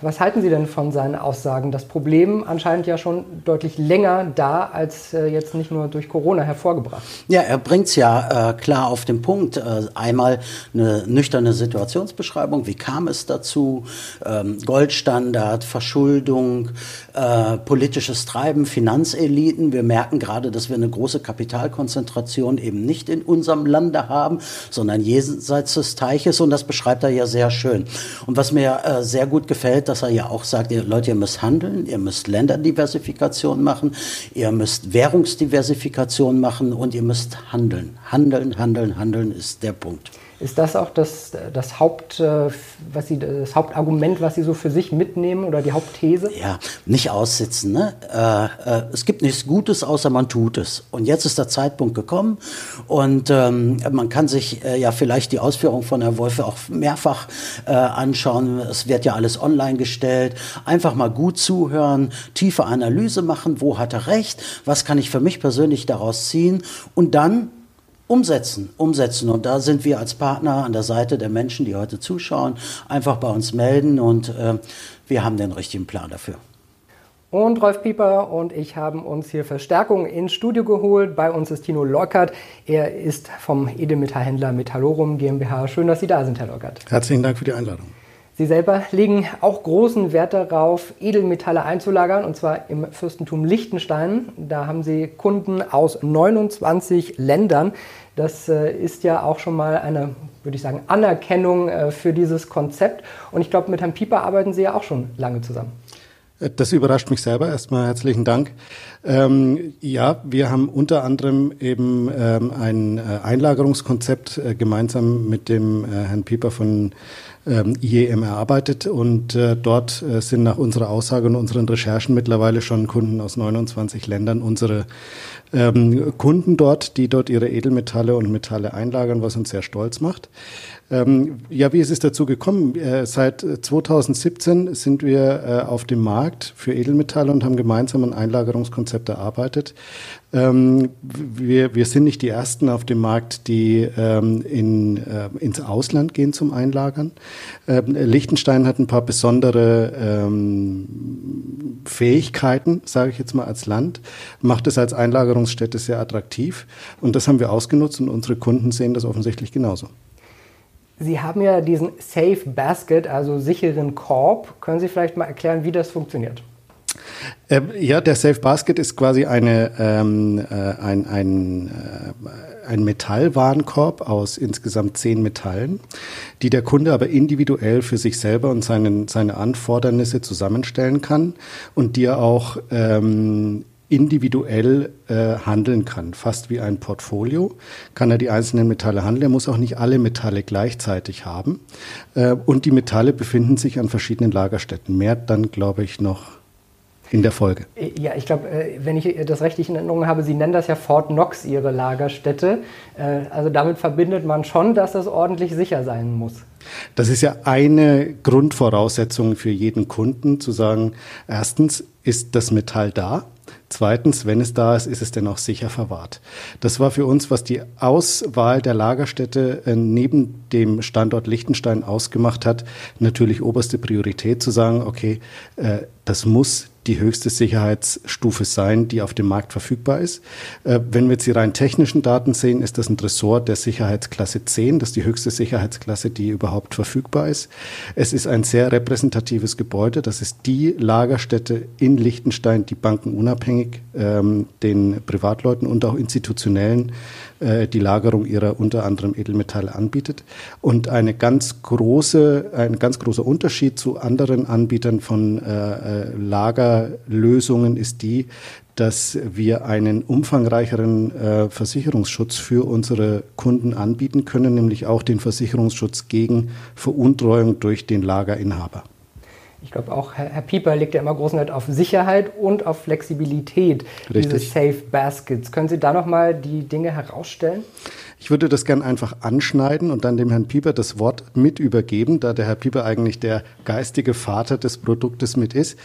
was halten Sie denn von seinen Aussagen? Das Problem anscheinend ja schon deutlich länger da, als äh, jetzt nicht nur durch Corona hervorgebracht.
Ja, er bringt es ja äh, klar auf den Punkt. Äh, einmal eine nüchterne Situationsbeschreibung. Wie kam es dazu? Ähm, Goldstandard, Verschuldung, äh, politisches Treiben, Finanzeliten. Wir merken gerade, dass wir eine große Kapitalkonzentration eben nicht in unserem Lande haben, sondern jenseits des Teiches. Und das beschreibt er ja sehr schön. Und was mir äh, sehr gut gefällt, dass er ja auch sagt, ihr, Leute, ihr müsst handeln, ihr müsst Länderdiversifikation machen, ihr müsst Währungsdiversifikation machen und ihr müsst handeln. Handeln, handeln, handeln ist der Punkt.
Ist das auch das, das, Haupt, äh, was Sie, das Hauptargument, was Sie so für sich mitnehmen oder die Hauptthese?
Ja, nicht aussitzen. Ne? Äh, äh, es gibt nichts Gutes, außer man tut es. Und jetzt ist der Zeitpunkt gekommen und ähm, man kann sich äh, ja vielleicht die Ausführung von Herrn Wolfe auch mehrfach äh, anschauen. Es wird ja alles online gestellt. Einfach mal gut zuhören, tiefe Analyse machen. Wo hat er recht? Was kann ich für mich persönlich daraus ziehen? Und dann umsetzen, umsetzen. Und da sind wir als Partner an der Seite der Menschen, die heute zuschauen, einfach bei uns melden und äh, wir haben den richtigen Plan dafür.
Und Rolf Pieper und ich haben uns hier Verstärkung ins Studio geholt. Bei uns ist Tino Leukert. Er ist vom Edelmetallhändler Metallorum GmbH. Schön, dass Sie da sind, Herr Leukert.
Herzlichen Dank für die Einladung.
Sie selber legen auch großen Wert darauf, Edelmetalle einzulagern, und zwar im Fürstentum Liechtenstein. Da haben Sie Kunden aus 29 Ländern. Das äh, ist ja auch schon mal eine, würde ich sagen, Anerkennung äh, für dieses Konzept. Und ich glaube, mit Herrn Pieper arbeiten Sie ja auch schon lange zusammen.
Das überrascht mich selber. Erstmal herzlichen Dank. Ähm, ja, wir haben unter anderem eben ähm, ein äh, Einlagerungskonzept äh, gemeinsam mit dem äh, Herrn Pieper von ähm, IEM erarbeitet und äh, dort äh, sind nach unserer Aussage und unseren Recherchen mittlerweile schon Kunden aus 29 Ländern unsere ähm, Kunden dort, die dort ihre Edelmetalle und Metalle einlagern, was uns sehr stolz macht. Ähm, ja, wie ist es dazu gekommen? Äh, seit 2017 sind wir äh, auf dem Markt für Edelmetalle und haben gemeinsam ein Einlagerungskonzept erarbeitet. Ähm, wir, wir sind nicht die Ersten auf dem Markt, die ähm, in, äh, ins Ausland gehen zum Einlagern. Ähm, Liechtenstein hat ein paar besondere ähm, Fähigkeiten, sage ich jetzt mal als Land, macht es als Einlagerungsstätte sehr attraktiv und das haben wir ausgenutzt und unsere Kunden sehen das offensichtlich genauso.
Sie haben ja diesen Safe Basket, also sicheren Korb. Können Sie vielleicht mal erklären, wie das funktioniert?
Ähm, ja, der Safe Basket ist quasi eine, ähm, äh, ein, ein, äh, ein Metallwarenkorb aus insgesamt zehn Metallen, die der Kunde aber individuell für sich selber und seinen, seine Anfordernisse zusammenstellen kann und die er auch ähm, individuell äh, handeln kann, fast wie ein Portfolio, kann er die einzelnen Metalle handeln. Er muss auch nicht alle Metalle gleichzeitig haben. Äh, und die Metalle befinden sich an verschiedenen Lagerstätten. Mehr dann, glaube ich, noch in der Folge.
Ja, ich glaube, äh, wenn ich das richtig in Erinnerung habe, Sie nennen das ja Fort Knox Ihre Lagerstätte. Äh, also damit verbindet man schon, dass das ordentlich sicher sein muss.
Das ist ja eine Grundvoraussetzung für jeden Kunden, zu sagen, erstens ist das Metall da Zweitens, wenn es da ist, ist es denn auch sicher verwahrt. Das war für uns, was die Auswahl der Lagerstätte äh, neben dem Standort Liechtenstein ausgemacht hat, natürlich oberste Priorität zu sagen, okay, äh, das muss die höchste Sicherheitsstufe sein, die auf dem Markt verfügbar ist. Äh, wenn wir jetzt die rein technischen Daten sehen, ist das ein Tresor der Sicherheitsklasse 10. Das ist die höchste Sicherheitsklasse, die überhaupt verfügbar ist. Es ist ein sehr repräsentatives Gebäude. Das ist die Lagerstätte in Liechtenstein, die bankenunabhängig ähm, den Privatleuten und auch institutionellen äh, die Lagerung ihrer unter anderem Edelmetalle anbietet. Und eine ganz große, ein ganz großer Unterschied zu anderen Anbietern von äh, Lagerlösungen ist die, dass wir einen umfangreicheren äh, Versicherungsschutz für unsere Kunden anbieten können, nämlich auch den Versicherungsschutz gegen Veruntreuung durch den Lagerinhaber.
Ich glaube auch, Herr, Pieper legt ja immer großen Wert auf Sicherheit und auf Flexibilität Richtig. dieses Safe Baskets. Können Sie da nochmal die Dinge herausstellen?
Ich würde das gern einfach anschneiden und dann dem Herrn Pieper das Wort mit übergeben, da der Herr Pieper eigentlich der geistige Vater des Produktes mit ist.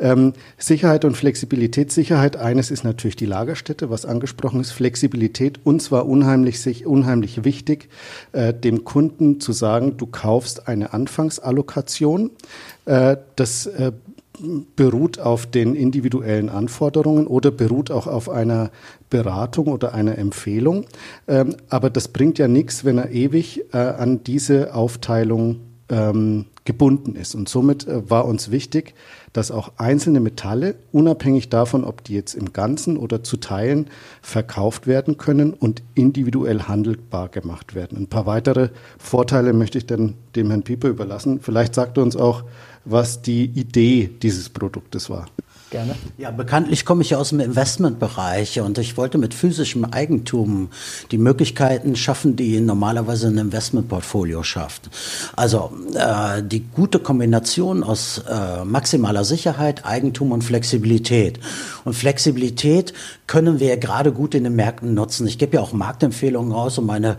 Ähm, Sicherheit und Flexibilität. Sicherheit, eines ist natürlich die Lagerstätte, was angesprochen ist. Flexibilität, und zwar unheimlich, unheimlich wichtig, äh, dem Kunden zu sagen, du kaufst eine Anfangsallokation. Äh, das äh, beruht auf den individuellen Anforderungen oder beruht auch auf einer Beratung oder einer Empfehlung. Ähm, aber das bringt ja nichts, wenn er ewig äh, an diese Aufteilung ähm, gebunden ist. Und somit äh, war uns wichtig, dass auch einzelne Metalle, unabhängig davon, ob die jetzt im Ganzen oder zu Teilen verkauft werden können und individuell handelbar gemacht werden. Ein paar weitere Vorteile möchte ich dann dem Herrn Pieper überlassen. Vielleicht sagt er uns auch, was die Idee dieses Produktes war.
Gerne. Ja, bekanntlich komme ich aus dem Investmentbereich und ich wollte mit physischem Eigentum die Möglichkeiten schaffen, die normalerweise ein Investmentportfolio schafft. Also äh, die gute Kombination aus äh, maximaler Sicherheit, Eigentum und Flexibilität. Und Flexibilität können wir gerade gut in den Märkten nutzen. Ich gebe ja auch Marktempfehlungen raus und meine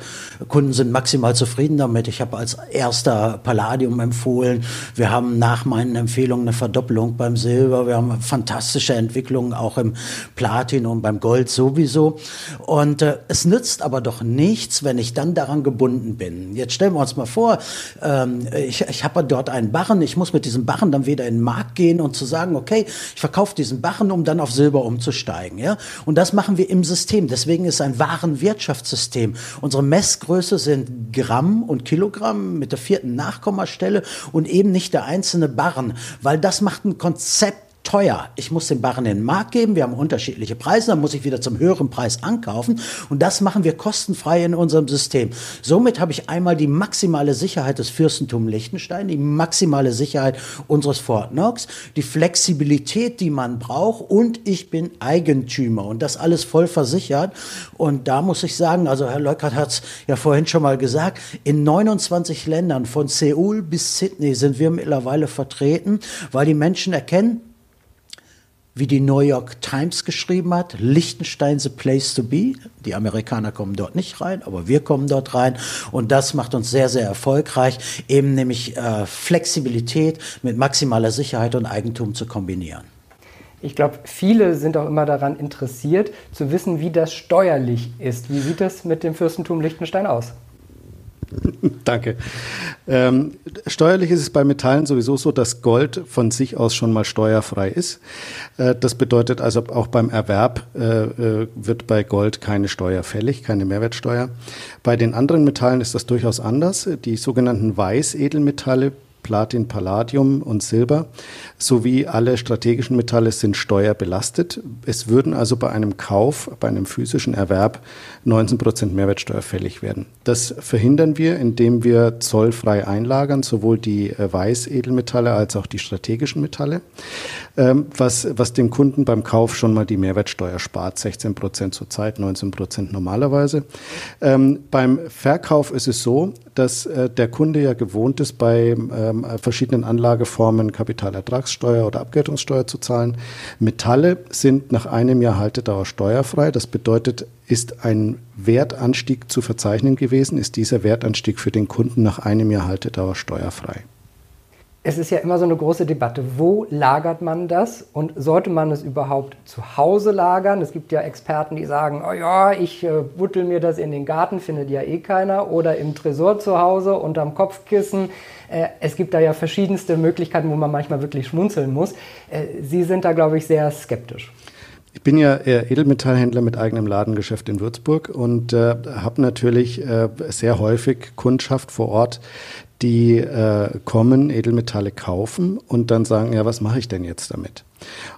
Kunden sind maximal zufrieden damit. Ich habe als erster Palladium empfohlen. Wir haben nach meinen Empfehlungen eine Verdoppelung beim Silber. Wir haben fantastische Entwicklungen auch im Platin und beim Gold sowieso. Und äh, es nützt aber doch nichts, wenn ich dann daran gebunden bin. Jetzt stellen wir uns mal vor, ähm, ich, ich habe dort einen Barren, ich muss mit diesem Barren dann wieder in den Markt gehen und zu sagen, okay, ich verkaufe diesen Barren, um dann auf Silber umzusteigen. Ja? Und das machen wir im System. Deswegen ist ein Warenwirtschaftssystem. Unsere Messgröße sind Gramm und Kilogramm mit der vierten Nachkommastelle und eben nicht der einzelne Barren, weil das macht ein Konzept teuer. Ich muss den Barren in den Markt geben, wir haben unterschiedliche Preise, dann muss ich wieder zum höheren Preis ankaufen und das machen wir kostenfrei in unserem System. Somit habe ich einmal die maximale Sicherheit des Fürstentums Liechtenstein, die maximale Sicherheit unseres Fort Knox, die Flexibilität, die man braucht und ich bin Eigentümer und das alles voll versichert und da muss ich sagen, also Herr Leukert hat es ja vorhin schon mal gesagt, in 29 Ländern von Seoul bis Sydney sind wir mittlerweile vertreten, weil die Menschen erkennen, wie die New York Times geschrieben hat, Liechtenstein the place to be. Die Amerikaner kommen dort nicht rein, aber wir kommen dort rein. Und das macht uns sehr, sehr erfolgreich, eben nämlich äh, Flexibilität mit maximaler Sicherheit und Eigentum zu kombinieren.
Ich glaube, viele sind auch immer daran interessiert, zu wissen, wie das steuerlich ist. Wie sieht das mit dem Fürstentum Liechtenstein aus?
Danke. Ähm, steuerlich ist es bei Metallen sowieso so, dass Gold von sich aus schon mal steuerfrei ist. Äh, das bedeutet also auch beim Erwerb äh, äh, wird bei Gold keine Steuer fällig, keine Mehrwertsteuer. Bei den anderen Metallen ist das durchaus anders. Die sogenannten Weißedelmetalle Platin, Palladium und Silber sowie alle strategischen Metalle sind steuerbelastet. Es würden also bei einem Kauf, bei einem physischen Erwerb 19 Prozent Mehrwertsteuer fällig werden. Das verhindern wir, indem wir zollfrei einlagern, sowohl die äh, Weißedelmetalle als auch die strategischen Metalle, ähm, was, was dem Kunden beim Kauf schon mal die Mehrwertsteuer spart, 16 Prozent zurzeit, 19 Prozent normalerweise. Ähm, beim Verkauf ist es so, dass äh, der Kunde ja gewohnt ist, bei äh, ähm, verschiedenen Anlageformen Kapitalertragssteuer oder Abgeltungssteuer zu zahlen. Metalle sind nach einem Jahr Haltedauer steuerfrei. Das bedeutet, ist ein Wertanstieg zu verzeichnen gewesen, ist dieser Wertanstieg für den Kunden nach einem Jahr Haltedauer steuerfrei
es ist ja immer so eine große Debatte. Wo lagert man das und sollte man es überhaupt zu Hause lagern? Es gibt ja Experten, die sagen, oh ja, ich äh, buttel mir das in den Garten, findet ja eh keiner, oder im Tresor zu Hause unterm Kopfkissen. Äh, es gibt da ja verschiedenste Möglichkeiten, wo man manchmal wirklich schmunzeln muss. Äh, Sie sind da, glaube ich, sehr skeptisch.
Ich bin ja Edelmetallhändler mit eigenem Ladengeschäft in Würzburg und äh, habe natürlich äh, sehr häufig Kundschaft vor Ort, die äh, kommen, Edelmetalle kaufen und dann sagen, ja, was mache ich denn jetzt damit?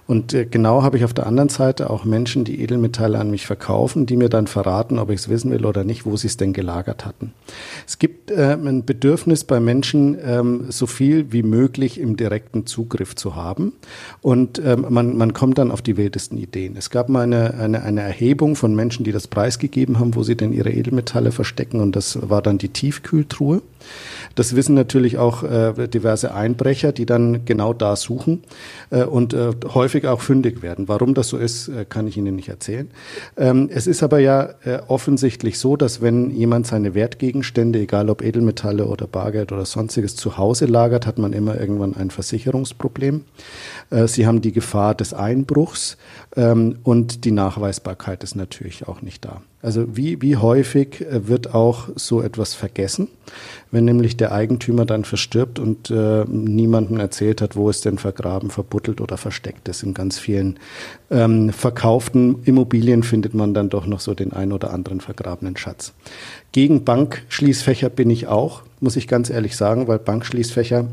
Und äh, genau habe ich auf der anderen Seite auch Menschen, die Edelmetalle an mich verkaufen, die mir dann verraten, ob ich es wissen will oder nicht, wo sie es denn gelagert hatten. Es gibt äh, ein Bedürfnis bei Menschen, ähm, so viel wie möglich im direkten Zugriff zu haben. Und ähm, man, man kommt dann auf die wildesten Ideen. Es gab mal eine, eine, eine Erhebung von Menschen, die das preisgegeben haben, wo sie denn ihre Edelmetalle verstecken. Und das war dann die Tiefkühltruhe. Das wissen natürlich auch äh, diverse Einbrecher, die dann genau da suchen äh, und äh, häufig auch fündig werden. Warum das so ist, äh, kann ich Ihnen nicht erzählen. Ähm, es ist aber ja äh, offensichtlich so, dass wenn jemand seine Wertgegenstände, egal ob Edelmetalle oder Bargeld oder sonstiges, zu Hause lagert, hat man immer irgendwann ein Versicherungsproblem. Äh, Sie haben die Gefahr des Einbruchs ähm, und die Nachweisbarkeit ist natürlich auch nicht da. Also wie, wie häufig äh, wird auch so etwas vergessen, wenn nämlich der Eigentümer dann verstirbt und äh, niemandem erzählt hat, wo es denn vergraben, verbuddelt oder versteckt ist. In ganz vielen ähm, verkauften Immobilien findet man dann doch noch so den ein oder anderen vergrabenen Schatz. Gegen Bankschließfächer bin ich auch, muss ich ganz ehrlich sagen, weil Bankschließfächer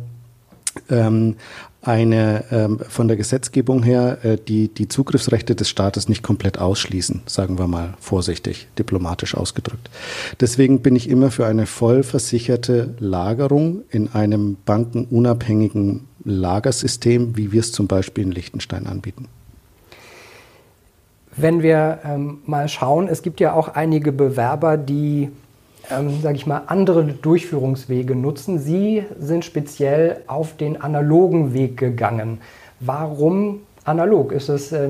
ähm, eine ähm, von der Gesetzgebung her äh, die, die Zugriffsrechte des Staates nicht komplett ausschließen, sagen wir mal vorsichtig, diplomatisch ausgedrückt. Deswegen bin ich immer für eine voll versicherte Lagerung in einem bankenunabhängigen Lagersystem, wie wir es zum Beispiel in Liechtenstein anbieten.
Wenn wir ähm, mal schauen, es gibt ja auch einige Bewerber, die ähm, sage ich mal, andere Durchführungswege nutzen. Sie sind speziell auf den analogen Weg gegangen. Warum analog? Ist es äh,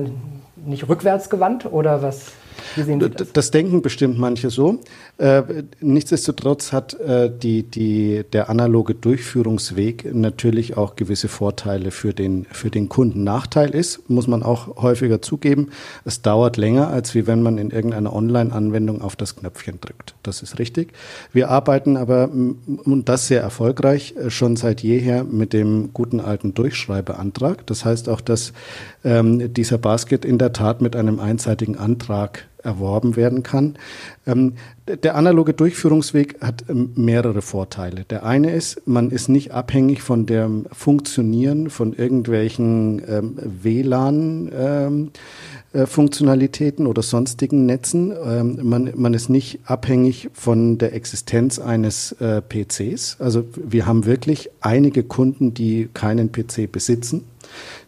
nicht rückwärtsgewandt oder was?
Das? das denken bestimmt manche so. Äh, nichtsdestotrotz hat äh, die, die, der analoge Durchführungsweg natürlich auch gewisse Vorteile für den, für den Kunden. Nachteil ist, muss man auch häufiger zugeben, es dauert länger, als wie wenn man in irgendeiner Online-Anwendung auf das Knöpfchen drückt. Das ist richtig. Wir arbeiten aber, und das sehr erfolgreich, äh, schon seit jeher mit dem guten alten Durchschreibeantrag. Das heißt auch, dass ähm, dieser Basket in der Tat mit einem einseitigen Antrag erworben werden kann. Ähm, der analoge Durchführungsweg hat ähm, mehrere Vorteile. Der eine ist, man ist nicht abhängig von dem Funktionieren von irgendwelchen ähm, WLAN. Ähm, äh, Funktionalitäten oder sonstigen Netzen. Ähm, man, man ist nicht abhängig von der Existenz eines äh, PCs. Also wir haben wirklich einige Kunden, die keinen PC besitzen.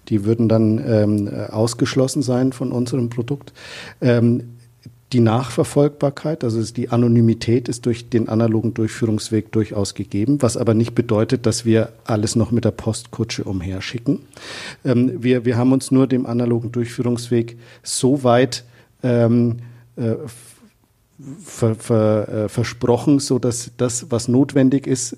Die würden dann ähm, ausgeschlossen sein von unserem Produkt. Ähm, die Nachverfolgbarkeit, also die Anonymität ist durch den analogen Durchführungsweg durchaus gegeben, was aber nicht bedeutet, dass wir alles noch mit der Postkutsche umherschicken. Ähm, wir, wir haben uns nur dem analogen Durchführungsweg so weit ähm, äh, ver, ver, äh, versprochen, so dass das, was notwendig ist,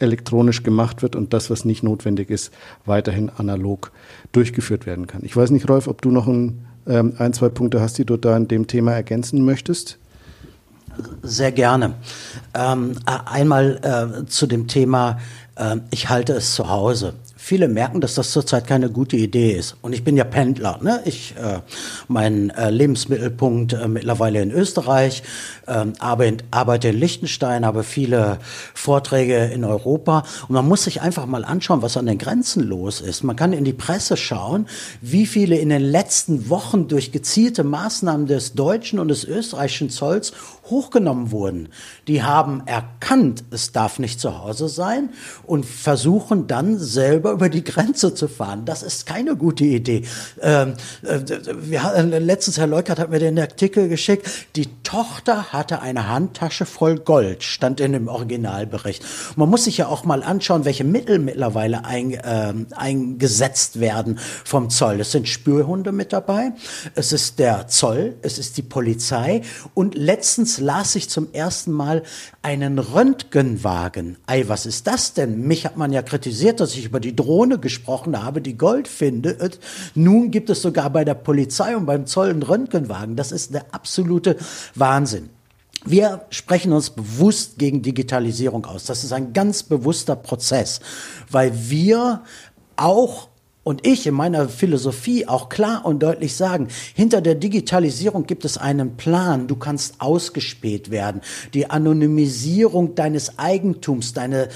elektronisch gemacht wird und das, was nicht notwendig ist, weiterhin analog durchgeführt werden kann. Ich weiß nicht, Rolf, ob du noch ein ähm, ein, zwei Punkte hast, die du da in dem Thema ergänzen möchtest?
Sehr gerne. Ähm, einmal äh, zu dem Thema, äh, ich halte es zu Hause viele merken, dass das zurzeit keine gute Idee ist. Und ich bin ja Pendler. Ne? Ich, äh, mein äh, Lebensmittelpunkt äh, mittlerweile in Österreich, äh, arbeite, arbeite in Liechtenstein, habe viele Vorträge in Europa. Und man muss sich einfach mal anschauen, was an den Grenzen los ist. Man kann in die Presse schauen, wie viele in den letzten Wochen durch gezielte Maßnahmen des deutschen und des österreichischen Zolls hochgenommen wurden. Die haben erkannt, es darf nicht zu Hause sein und versuchen dann selber über die Grenze zu fahren. Das ist keine gute Idee. Ähm, äh, wir, letztens, Herr Leukert hat mir den Artikel geschickt, die Tochter hatte eine Handtasche voll Gold, stand in dem Originalbericht. Man muss sich ja auch mal anschauen, welche Mittel mittlerweile ein, äh, eingesetzt werden vom Zoll. Es sind Spürhunde mit dabei, es ist der Zoll, es ist die Polizei und letztens las ich zum ersten Mal einen Röntgenwagen. Ei, was ist das denn? Mich hat man ja kritisiert, dass ich über die Drohne gesprochen habe, die Gold findet. Nun gibt es sogar bei der Polizei und beim Zoll einen Röntgenwagen. Das ist der absolute Wahnsinn. Wir sprechen uns bewusst gegen Digitalisierung aus. Das ist ein ganz bewusster Prozess, weil wir auch und ich in meiner Philosophie auch klar und deutlich sagen, hinter der Digitalisierung gibt es einen Plan. Du kannst ausgespäht werden. Die Anonymisierung deines Eigentums, deine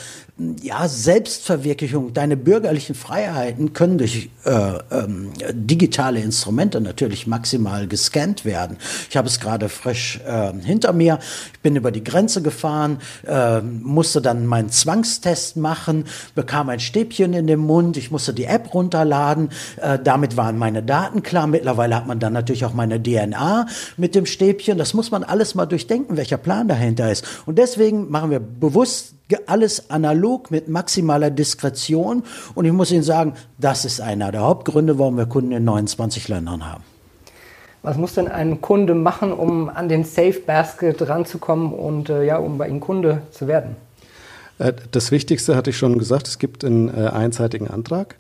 ja, Selbstverwirklichung, deine bürgerlichen Freiheiten können durch äh, ähm, digitale Instrumente natürlich maximal gescannt werden. Ich habe es gerade frisch äh, hinter mir. Ich bin über die Grenze gefahren, äh, musste dann meinen Zwangstest machen, bekam ein Stäbchen in den Mund, ich musste die App runterladen. Äh, damit waren meine Daten klar. Mittlerweile hat man dann natürlich auch meine DNA mit dem Stäbchen. Das muss man alles mal durchdenken, welcher Plan dahinter ist. Und deswegen machen wir bewusst alles analog mit maximaler Diskretion. Und ich muss Ihnen sagen, das ist einer der Hauptgründe, warum wir Kunden in 29 Ländern haben.
Was muss denn ein Kunde machen, um an den Safe Basket ranzukommen und äh, ja, um bei Ihnen Kunde zu werden?
Äh, das Wichtigste hatte ich schon gesagt, es gibt einen äh, einseitigen Antrag.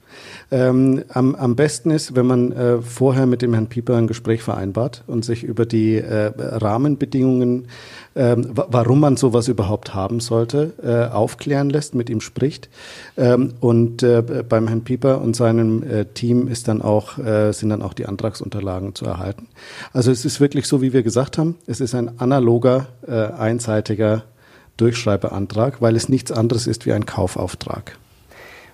Ähm, am, am besten ist, wenn man äh, vorher mit dem Herrn Pieper ein Gespräch vereinbart und sich über die äh, Rahmenbedingungen, äh, warum man sowas überhaupt haben sollte, äh, aufklären lässt, mit ihm spricht. Ähm, und beim Herrn Pieper und seinem Team ist dann auch, sind dann auch die Antragsunterlagen zu erhalten. Also es ist wirklich so, wie wir gesagt haben, es ist ein analoger, einseitiger Durchschreibeantrag, weil es nichts anderes ist wie ein Kaufauftrag.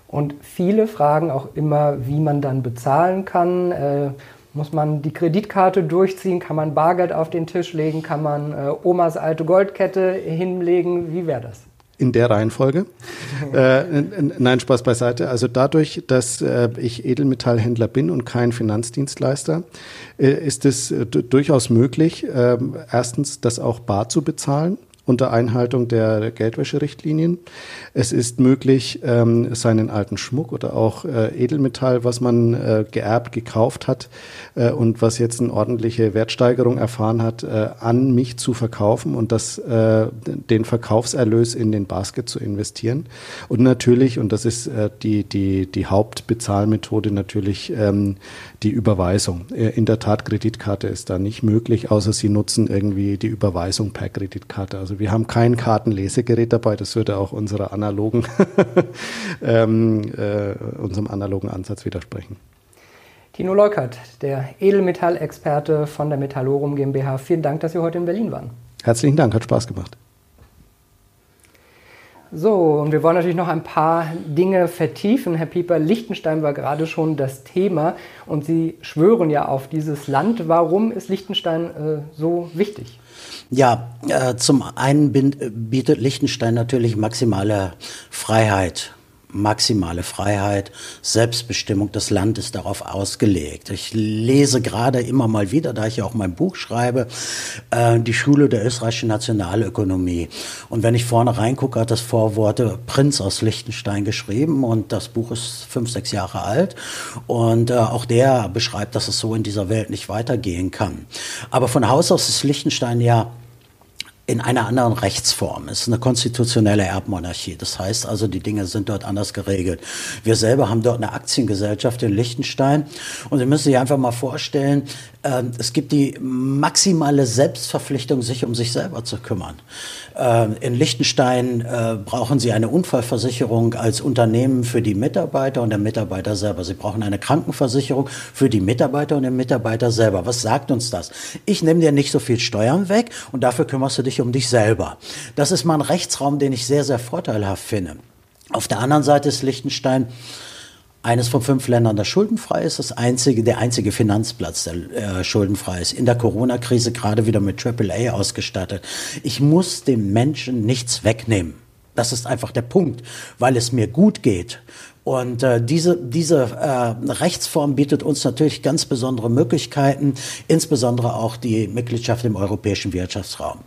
Und viele fragen auch immer, wie man dann bezahlen kann. Äh, muss man die Kreditkarte durchziehen? Kann man Bargeld auf den Tisch legen? Kann man äh, Omas alte Goldkette hinlegen? Wie wäre das?
in der Reihenfolge. äh, nein, Spaß beiseite. Also dadurch, dass äh, ich Edelmetallhändler bin und kein Finanzdienstleister, äh, ist es äh, durchaus möglich, ähm, erstens das auch bar zu bezahlen unter Einhaltung der Geldwäscherichtlinien. Es ist möglich, ähm, seinen alten Schmuck oder auch äh, Edelmetall, was man äh, geerbt, gekauft hat äh, und was jetzt eine ordentliche Wertsteigerung erfahren hat, äh, an mich zu verkaufen und das, äh, den Verkaufserlös in den Basket zu investieren. Und natürlich, und das ist äh, die, die, die Hauptbezahlmethode, natürlich ähm, die Überweisung. In der Tat, Kreditkarte ist da nicht möglich, außer Sie nutzen irgendwie die Überweisung per Kreditkarte. Also wir haben kein Kartenlesegerät dabei, das würde auch unserer analogen, ähm, äh, unserem analogen Ansatz widersprechen.
Tino Leukert, der Edelmetallexperte von der Metallorum GmbH. Vielen Dank, dass Sie heute in Berlin waren.
Herzlichen Dank, hat Spaß gemacht.
So, und wir wollen natürlich noch ein paar Dinge vertiefen. Herr Pieper, Liechtenstein war gerade schon das Thema und Sie schwören ja auf dieses Land. Warum ist Liechtenstein äh, so wichtig?
Ja, äh, zum einen bietet Liechtenstein natürlich maximale Freiheit maximale Freiheit, Selbstbestimmung. Das Land ist darauf ausgelegt. Ich lese gerade immer mal wieder, da ich ja auch mein Buch schreibe, äh, die Schule der österreichischen Nationalökonomie. Und wenn ich vorne reingucke, hat das Vorworte Prinz aus Liechtenstein geschrieben und das Buch ist fünf, sechs Jahre alt. Und äh, auch der beschreibt, dass es so in dieser Welt nicht weitergehen kann. Aber von Haus aus ist Liechtenstein ja in einer anderen Rechtsform. Es ist eine konstitutionelle Erbmonarchie. Das heißt also, die Dinge sind dort anders geregelt. Wir selber haben dort eine Aktiengesellschaft in Liechtenstein. Und Sie müssen sich einfach mal vorstellen, äh, es gibt die maximale Selbstverpflichtung, sich um sich selber zu kümmern. Äh, in Liechtenstein äh, brauchen Sie eine Unfallversicherung als Unternehmen für die Mitarbeiter und der Mitarbeiter selber. Sie brauchen eine Krankenversicherung für die Mitarbeiter und den Mitarbeiter selber. Was sagt uns das? Ich nehme dir nicht so viel Steuern weg und dafür kümmerst du dich um dich selber. Das ist mal ein Rechtsraum, den ich sehr, sehr vorteilhaft finde. Auf der anderen Seite ist Liechtenstein eines von fünf Ländern, das schuldenfrei ist, das einzige, der einzige Finanzplatz, der äh, schuldenfrei ist. In der Corona-Krise gerade wieder mit AAA ausgestattet. Ich muss dem Menschen nichts wegnehmen. Das ist einfach der Punkt, weil es mir gut geht Und äh, diese, diese äh, Rechtsform bietet uns natürlich ganz besondere Möglichkeiten, insbesondere auch die Mitgliedschaft im europäischen Wirtschaftsraum.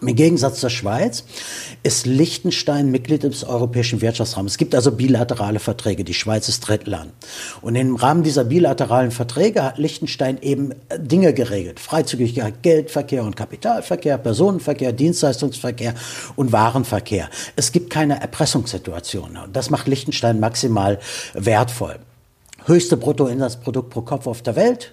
Im Gegensatz zur Schweiz ist Liechtenstein Mitglied des europäischen Wirtschaftsraums. Es gibt also bilaterale Verträge. Die Schweiz ist Drittland. Und im Rahmen dieser bilateralen Verträge hat Liechtenstein eben Dinge geregelt. Freizügigkeit, Geldverkehr und Kapitalverkehr, Personenverkehr, Dienstleistungsverkehr und Warenverkehr. Es gibt keine Erpressungssituation. Das macht Liechtenstein maximal wertvoll. Höchste Bruttoinlandsprodukt pro Kopf auf der Welt,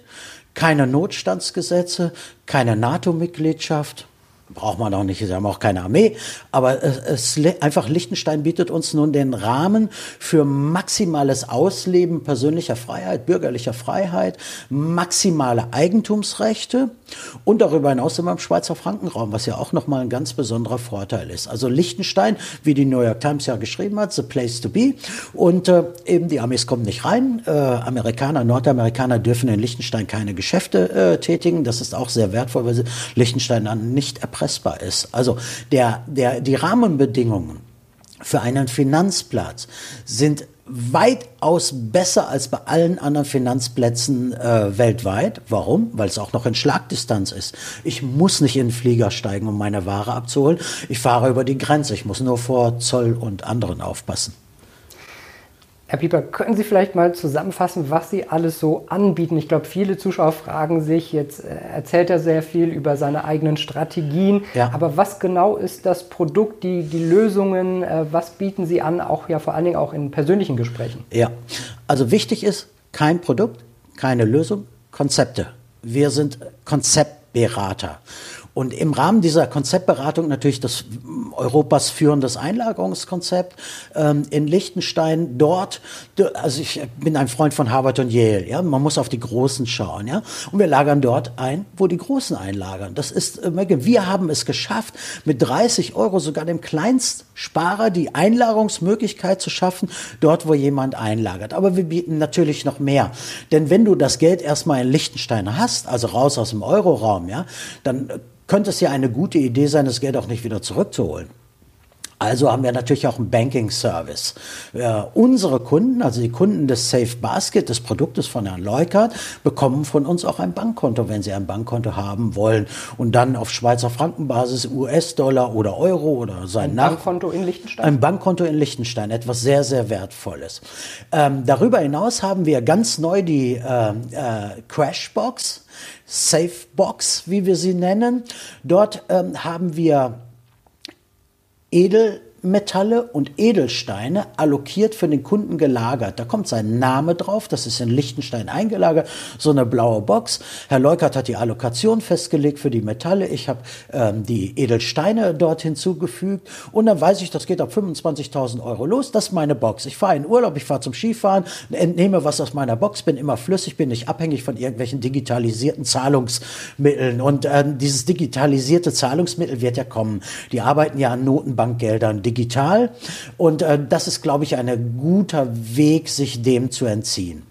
keine Notstandsgesetze, keine NATO-Mitgliedschaft, braucht man auch nicht, sie haben auch keine Armee, aber es, es, einfach Liechtenstein bietet uns nun den Rahmen für maximales Ausleben persönlicher Freiheit, bürgerlicher Freiheit, maximale Eigentumsrechte und darüber hinaus sind wir im Schweizer Frankenraum, was ja auch nochmal ein ganz besonderer Vorteil ist. Also Liechtenstein, wie die New York Times ja geschrieben hat, the place to be. Und äh, eben die Amis kommen nicht rein, äh, Amerikaner, Nordamerikaner dürfen in Liechtenstein keine Geschäfte äh, tätigen, das ist auch sehr wertvoll, weil Liechtenstein dann nicht erpresst erpressbar ist. Also der, der, die Rahmenbedingungen für einen Finanzplatz sind weitaus besser als bei allen anderen Finanzplätzen äh, weltweit. Warum? Weil es auch noch in Schlagdistanz ist. Ich muss nicht in den Flieger steigen, um meine Ware abzuholen. Ich fahre über die Grenze. Ich muss nur vor Zoll und anderen aufpassen.
Herr Pieper, können Sie vielleicht mal zusammenfassen, was Sie alles so anbieten? Ich glaube, viele Zuschauer fragen sich, jetzt äh, erzählt er sehr viel über seine eigenen Strategien, ja. aber was genau ist das Produkt, die, die Lösungen, äh, was bieten Sie an, auch ja vor allen Dingen auch in persönlichen Gesprächen?
Ja, also wichtig ist kein Produkt, keine Lösung, Konzepte. Wir sind Konzeptberater. Und im Rahmen dieser Konzeptberatung natürlich das Europas führendes Einlagerungskonzept ähm, in Liechtenstein. Dort, also ich bin ein Freund von Harvard und Yale. Ja, man muss auf die Großen schauen. Ja, und wir lagern dort ein, wo die Großen einlagern. Das ist, äh, wir haben es geschafft, mit 30 Euro sogar dem Kleinstsparer die Einlagerungsmöglichkeit zu schaffen, dort, wo jemand einlagert. Aber wir bieten natürlich noch mehr, denn wenn du das Geld erstmal in Liechtenstein hast, also raus aus dem Euroraum, ja, dann könnte es ja eine gute Idee sein, das Geld auch nicht wieder zurückzuholen. Also haben wir natürlich auch einen Banking Service. Äh, unsere Kunden, also die Kunden des Safe Basket, des Produktes von Herrn Leukert, bekommen von uns auch ein Bankkonto, wenn sie ein Bankkonto haben wollen. Und dann auf Schweizer Frankenbasis, US-Dollar oder Euro oder sein
Ein Bankkonto in Liechtenstein?
Ein Bankkonto in Liechtenstein, etwas sehr, sehr Wertvolles. Ähm, darüber hinaus haben wir ganz neu die äh, äh, Crashbox, Safebox, wie wir sie nennen. Dort ähm, haben wir edel Metalle und Edelsteine allokiert für den Kunden gelagert. Da kommt sein Name drauf, das ist in Liechtenstein eingelagert, so eine blaue Box. Herr Leukert hat die Allokation festgelegt für die Metalle. Ich habe ähm, die Edelsteine dort hinzugefügt und dann weiß ich, das geht ab 25.000 Euro los. Das ist meine Box. Ich fahre in Urlaub, ich fahre zum Skifahren, entnehme was aus meiner Box, bin immer flüssig, bin nicht abhängig von irgendwelchen digitalisierten Zahlungsmitteln. Und äh, dieses digitalisierte Zahlungsmittel wird ja kommen. Die arbeiten ja an Notenbankgeldern digital. Und äh, das ist, glaube ich, ein guter Weg, sich dem zu entziehen.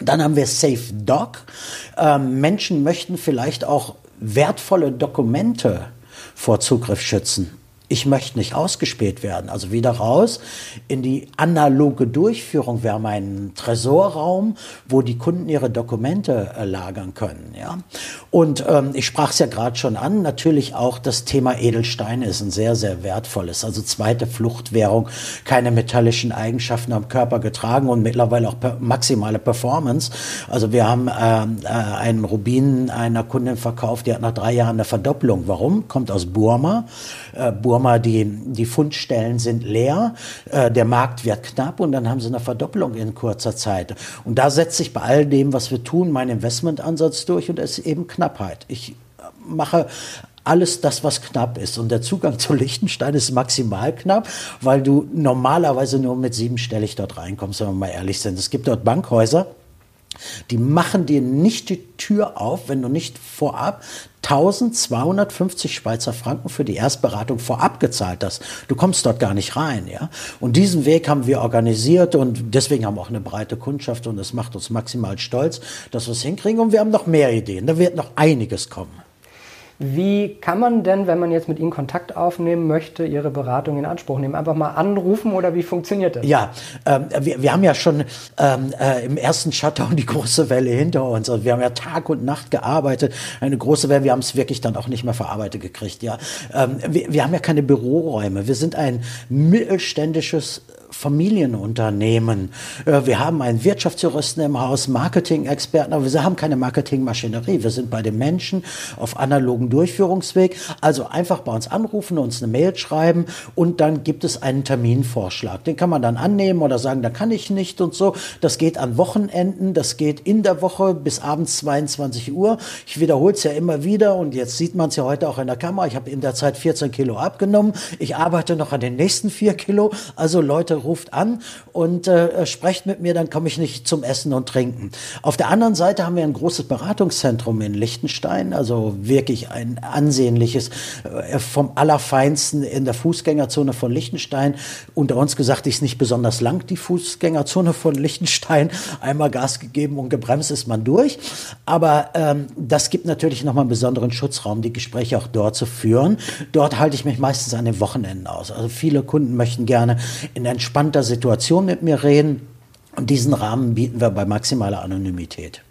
Dann haben wir Safe Doc. Ähm, Menschen möchten vielleicht auch wertvolle Dokumente vor Zugriff schützen ich möchte nicht ausgespäht werden. Also wieder raus in die analoge Durchführung. Wir haben einen Tresorraum, wo die Kunden ihre Dokumente äh, lagern können. Ja? Und ähm, ich sprach es ja gerade schon an, natürlich auch das Thema Edelsteine ist ein sehr, sehr wertvolles. Also zweite Fluchtwährung, keine metallischen Eigenschaften am Körper getragen und mittlerweile auch per maximale Performance. Also wir haben ähm, äh, einen Rubin einer Kundin verkauft, die hat nach drei Jahren eine Verdopplung. Warum? Kommt aus Burma. Äh, Burma Burma, die, die Fundstellen sind leer, äh, der Markt wird knapp und dann haben sie eine Verdoppelung in kurzer Zeit. Und da setzt sich bei all dem, was wir tun, mein Investmentansatz durch und es ist eben Knappheit. Ich mache alles das, was knapp ist. Und der Zugang zu Liechtenstein ist maximal knapp, weil du normalerweise nur mit siebenstellig dort reinkommst, wenn wir mal ehrlich sind. Es gibt dort Bankhäuser, die machen dir nicht die Tür auf, wenn du nicht vorab 1250 Schweizer Franken für die Erstberatung vorab gezahlt hast. Du kommst dort gar nicht rein, ja. Und diesen Weg haben wir organisiert und deswegen haben wir auch eine breite Kundschaft und es macht uns maximal stolz, dass wir es hinkriegen und wir haben noch mehr Ideen. Da wird noch einiges kommen.
Wie kann man denn, wenn man jetzt mit Ihnen Kontakt aufnehmen möchte, Ihre Beratung in Anspruch nehmen? Einfach mal anrufen oder wie funktioniert das?
Ja, ähm, wir, wir haben ja schon ähm, äh, im ersten Shutdown die große Welle hinter uns. Also wir haben ja Tag und Nacht gearbeitet. Eine große Welle, wir haben es wirklich dann auch nicht mehr verarbeitet gekriegt. Ja, ähm, wir, wir haben ja keine Büroräume. Wir sind ein mittelständisches Familienunternehmen. Äh, wir haben einen Wirtschaftsjuristen im Haus, Marketing-Experten, aber wir haben keine Marketingmaschinerie. Wir sind bei den Menschen auf analogen Durchführungsweg. Also einfach bei uns anrufen, uns eine Mail schreiben und dann gibt es einen Terminvorschlag. Den kann man dann annehmen oder sagen, da kann ich nicht und so. Das geht an Wochenenden, das geht in der Woche bis abends 22 Uhr. Ich wiederhole es ja immer wieder und jetzt sieht man es ja heute auch in der Kamera. Ich habe in der Zeit 14 Kilo abgenommen. Ich arbeite noch an den nächsten 4 Kilo. Also Leute, ruft an und äh, sprecht mit mir, dann komme ich nicht zum Essen und Trinken. Auf der anderen Seite haben wir ein großes Beratungszentrum in Liechtenstein, also wirklich ein ansehnliches, äh, vom Allerfeinsten in der Fußgängerzone von Liechtenstein. Unter uns gesagt, ist nicht besonders lang, die Fußgängerzone von Liechtenstein. Einmal Gas gegeben und gebremst ist man durch. Aber ähm, das gibt natürlich nochmal einen besonderen Schutzraum, die Gespräche auch dort zu führen. Dort halte ich mich meistens an den Wochenenden aus. Also viele Kunden möchten gerne in entspannter Situation mit mir reden. Und diesen Rahmen bieten wir bei maximaler Anonymität.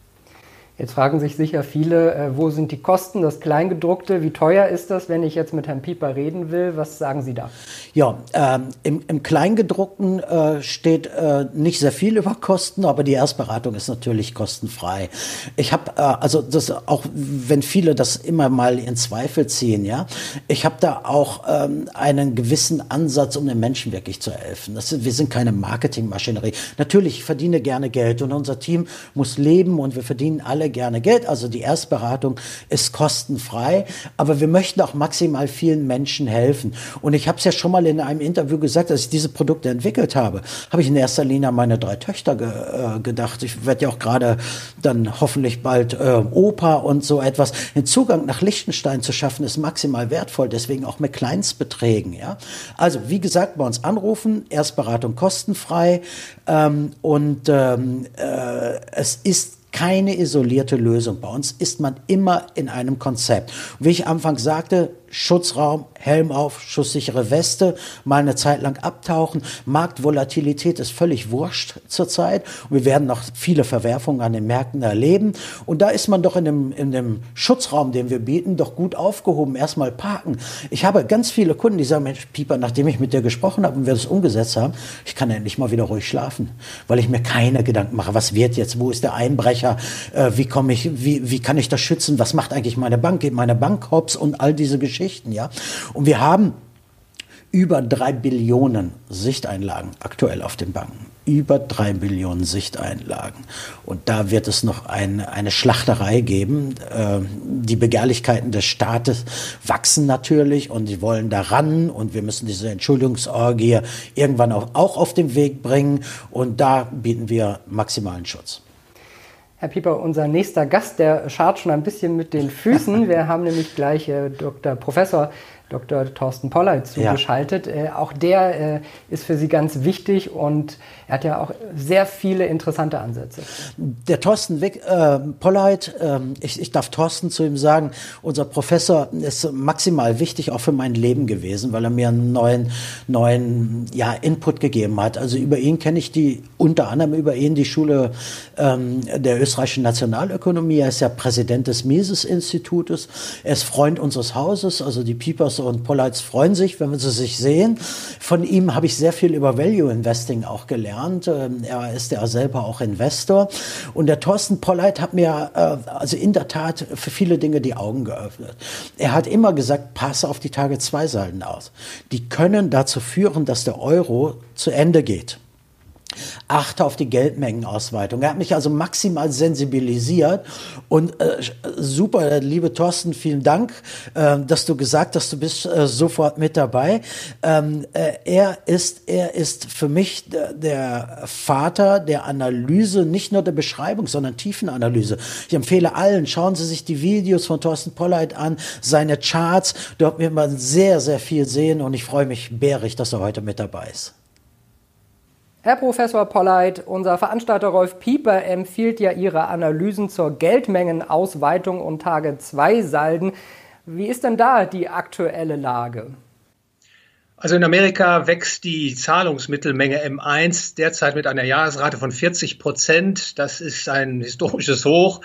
Jetzt fragen sich sicher viele, äh, wo sind die Kosten, das Kleingedruckte, wie teuer ist das, wenn ich jetzt mit Herrn Pieper reden will? Was sagen Sie da?
Ja, ähm, im, im, Kleingedruckten äh, steht äh, nicht sehr viel über Kosten, aber die Erstberatung ist natürlich kostenfrei. Ich habe, äh, also das auch, wenn viele das immer mal in Zweifel ziehen, ja, ich habe da auch ähm, einen gewissen Ansatz, um den Menschen wirklich zu helfen. Das, wir sind keine Marketingmaschinerie. Natürlich, ich verdiene gerne Geld und unser Team muss leben und wir verdienen alle gerne Geld. Also die Erstberatung ist kostenfrei, aber wir möchten auch maximal vielen Menschen helfen. Und ich habe es ja schon mal in einem Interview gesagt, dass ich diese Produkte entwickelt habe, habe ich in erster Linie an meine drei Töchter ge äh, gedacht. Ich werde ja auch gerade dann hoffentlich bald äh, Opa und so etwas. Den Zugang nach Liechtenstein zu schaffen, ist maximal wertvoll, deswegen auch mit Kleinstbeträgen. Ja? Also wie gesagt, bei uns anrufen, Erstberatung kostenfrei ähm, und ähm, äh, es ist keine isolierte Lösung. Bei uns ist man immer in einem Konzept. wie ich am sagte, Schutzraum, Helm auf, schusssichere Weste, mal eine Zeit lang abtauchen. Marktvolatilität ist völlig wurscht zurzeit. Wir werden noch viele Verwerfungen an den Märkten erleben. Und da ist man doch in dem, in dem Schutzraum, den wir bieten, doch gut aufgehoben. Erstmal parken. Ich habe ganz viele Kunden, die sagen, Mensch, Pieper, nachdem ich mit dir gesprochen habe und wir das umgesetzt haben, ich kann endlich mal wieder ruhig schlafen, weil ich mir keine Gedanken mache, was wird jetzt, wo ist der Einbrecher, äh, wie komme ich, wie, wie kann ich das schützen, was macht eigentlich meine Bank, geht meine Bank hops und all diese Geschichten. Geschichten, ja. Und wir haben über drei Billionen Sichteinlagen aktuell auf den Banken. Über drei Billionen Sichteinlagen. Und da wird es noch ein, eine Schlachterei geben. Äh, die Begehrlichkeiten des Staates wachsen natürlich und sie wollen daran und wir müssen diese Entschuldigungsorgie irgendwann auch, auch auf den Weg bringen. Und da bieten wir maximalen Schutz.
Herr Pieper, unser nächster Gast, der schart schon ein bisschen mit den Füßen. Wir haben nämlich gleich äh, Dr. Professor Dr. Thorsten Polleit zugeschaltet. Ja. Äh, auch der äh, ist für Sie ganz wichtig und er hat ja auch sehr viele interessante Ansätze.
Der Thorsten Wick, äh, Polleit, äh, ich, ich darf Thorsten zu ihm sagen, unser Professor ist maximal wichtig auch für mein Leben gewesen, weil er mir einen neuen, neuen ja, Input gegeben hat. Also über ihn kenne ich die, unter anderem über ihn die Schule ähm, der österreichischen Nationalökonomie. Er ist ja Präsident des Mises-Institutes. Er ist Freund unseres Hauses, also die Piepers und Polleits freuen sich, wenn sie sich sehen. Von ihm habe ich sehr viel über Value Investing auch gelernt. Ähm, er ist ja selber auch Investor. Und der Thorsten Polleit hat mir äh, also in der Tat für viele Dinge die Augen geöffnet. Er hat immer gesagt, pass auf die Tage zwei Salden aus. Die können dazu führen, dass der Euro zu Ende geht achte auf die Geldmengenausweitung. Er hat mich also maximal sensibilisiert und äh, super, liebe Thorsten, vielen Dank, äh, dass du gesagt hast, du bist äh, sofort mit dabei. Ähm, äh, er ist, er ist für mich der, der Vater der Analyse, nicht nur der Beschreibung, sondern Tiefenanalyse. Ich empfehle allen, schauen Sie sich die Videos von Thorsten Polleit an, seine Charts. Dort wird man sehr, sehr viel sehen und ich freue mich bärig, dass er heute mit dabei ist.
Herr Professor Polleit, unser Veranstalter Rolf Pieper empfiehlt ja Ihre Analysen zur Geldmengenausweitung und Tage 2 Salden. Wie ist denn da die aktuelle Lage?
Also in Amerika wächst die Zahlungsmittelmenge M1 derzeit mit einer Jahresrate von 40 Prozent. Das ist ein historisches Hoch.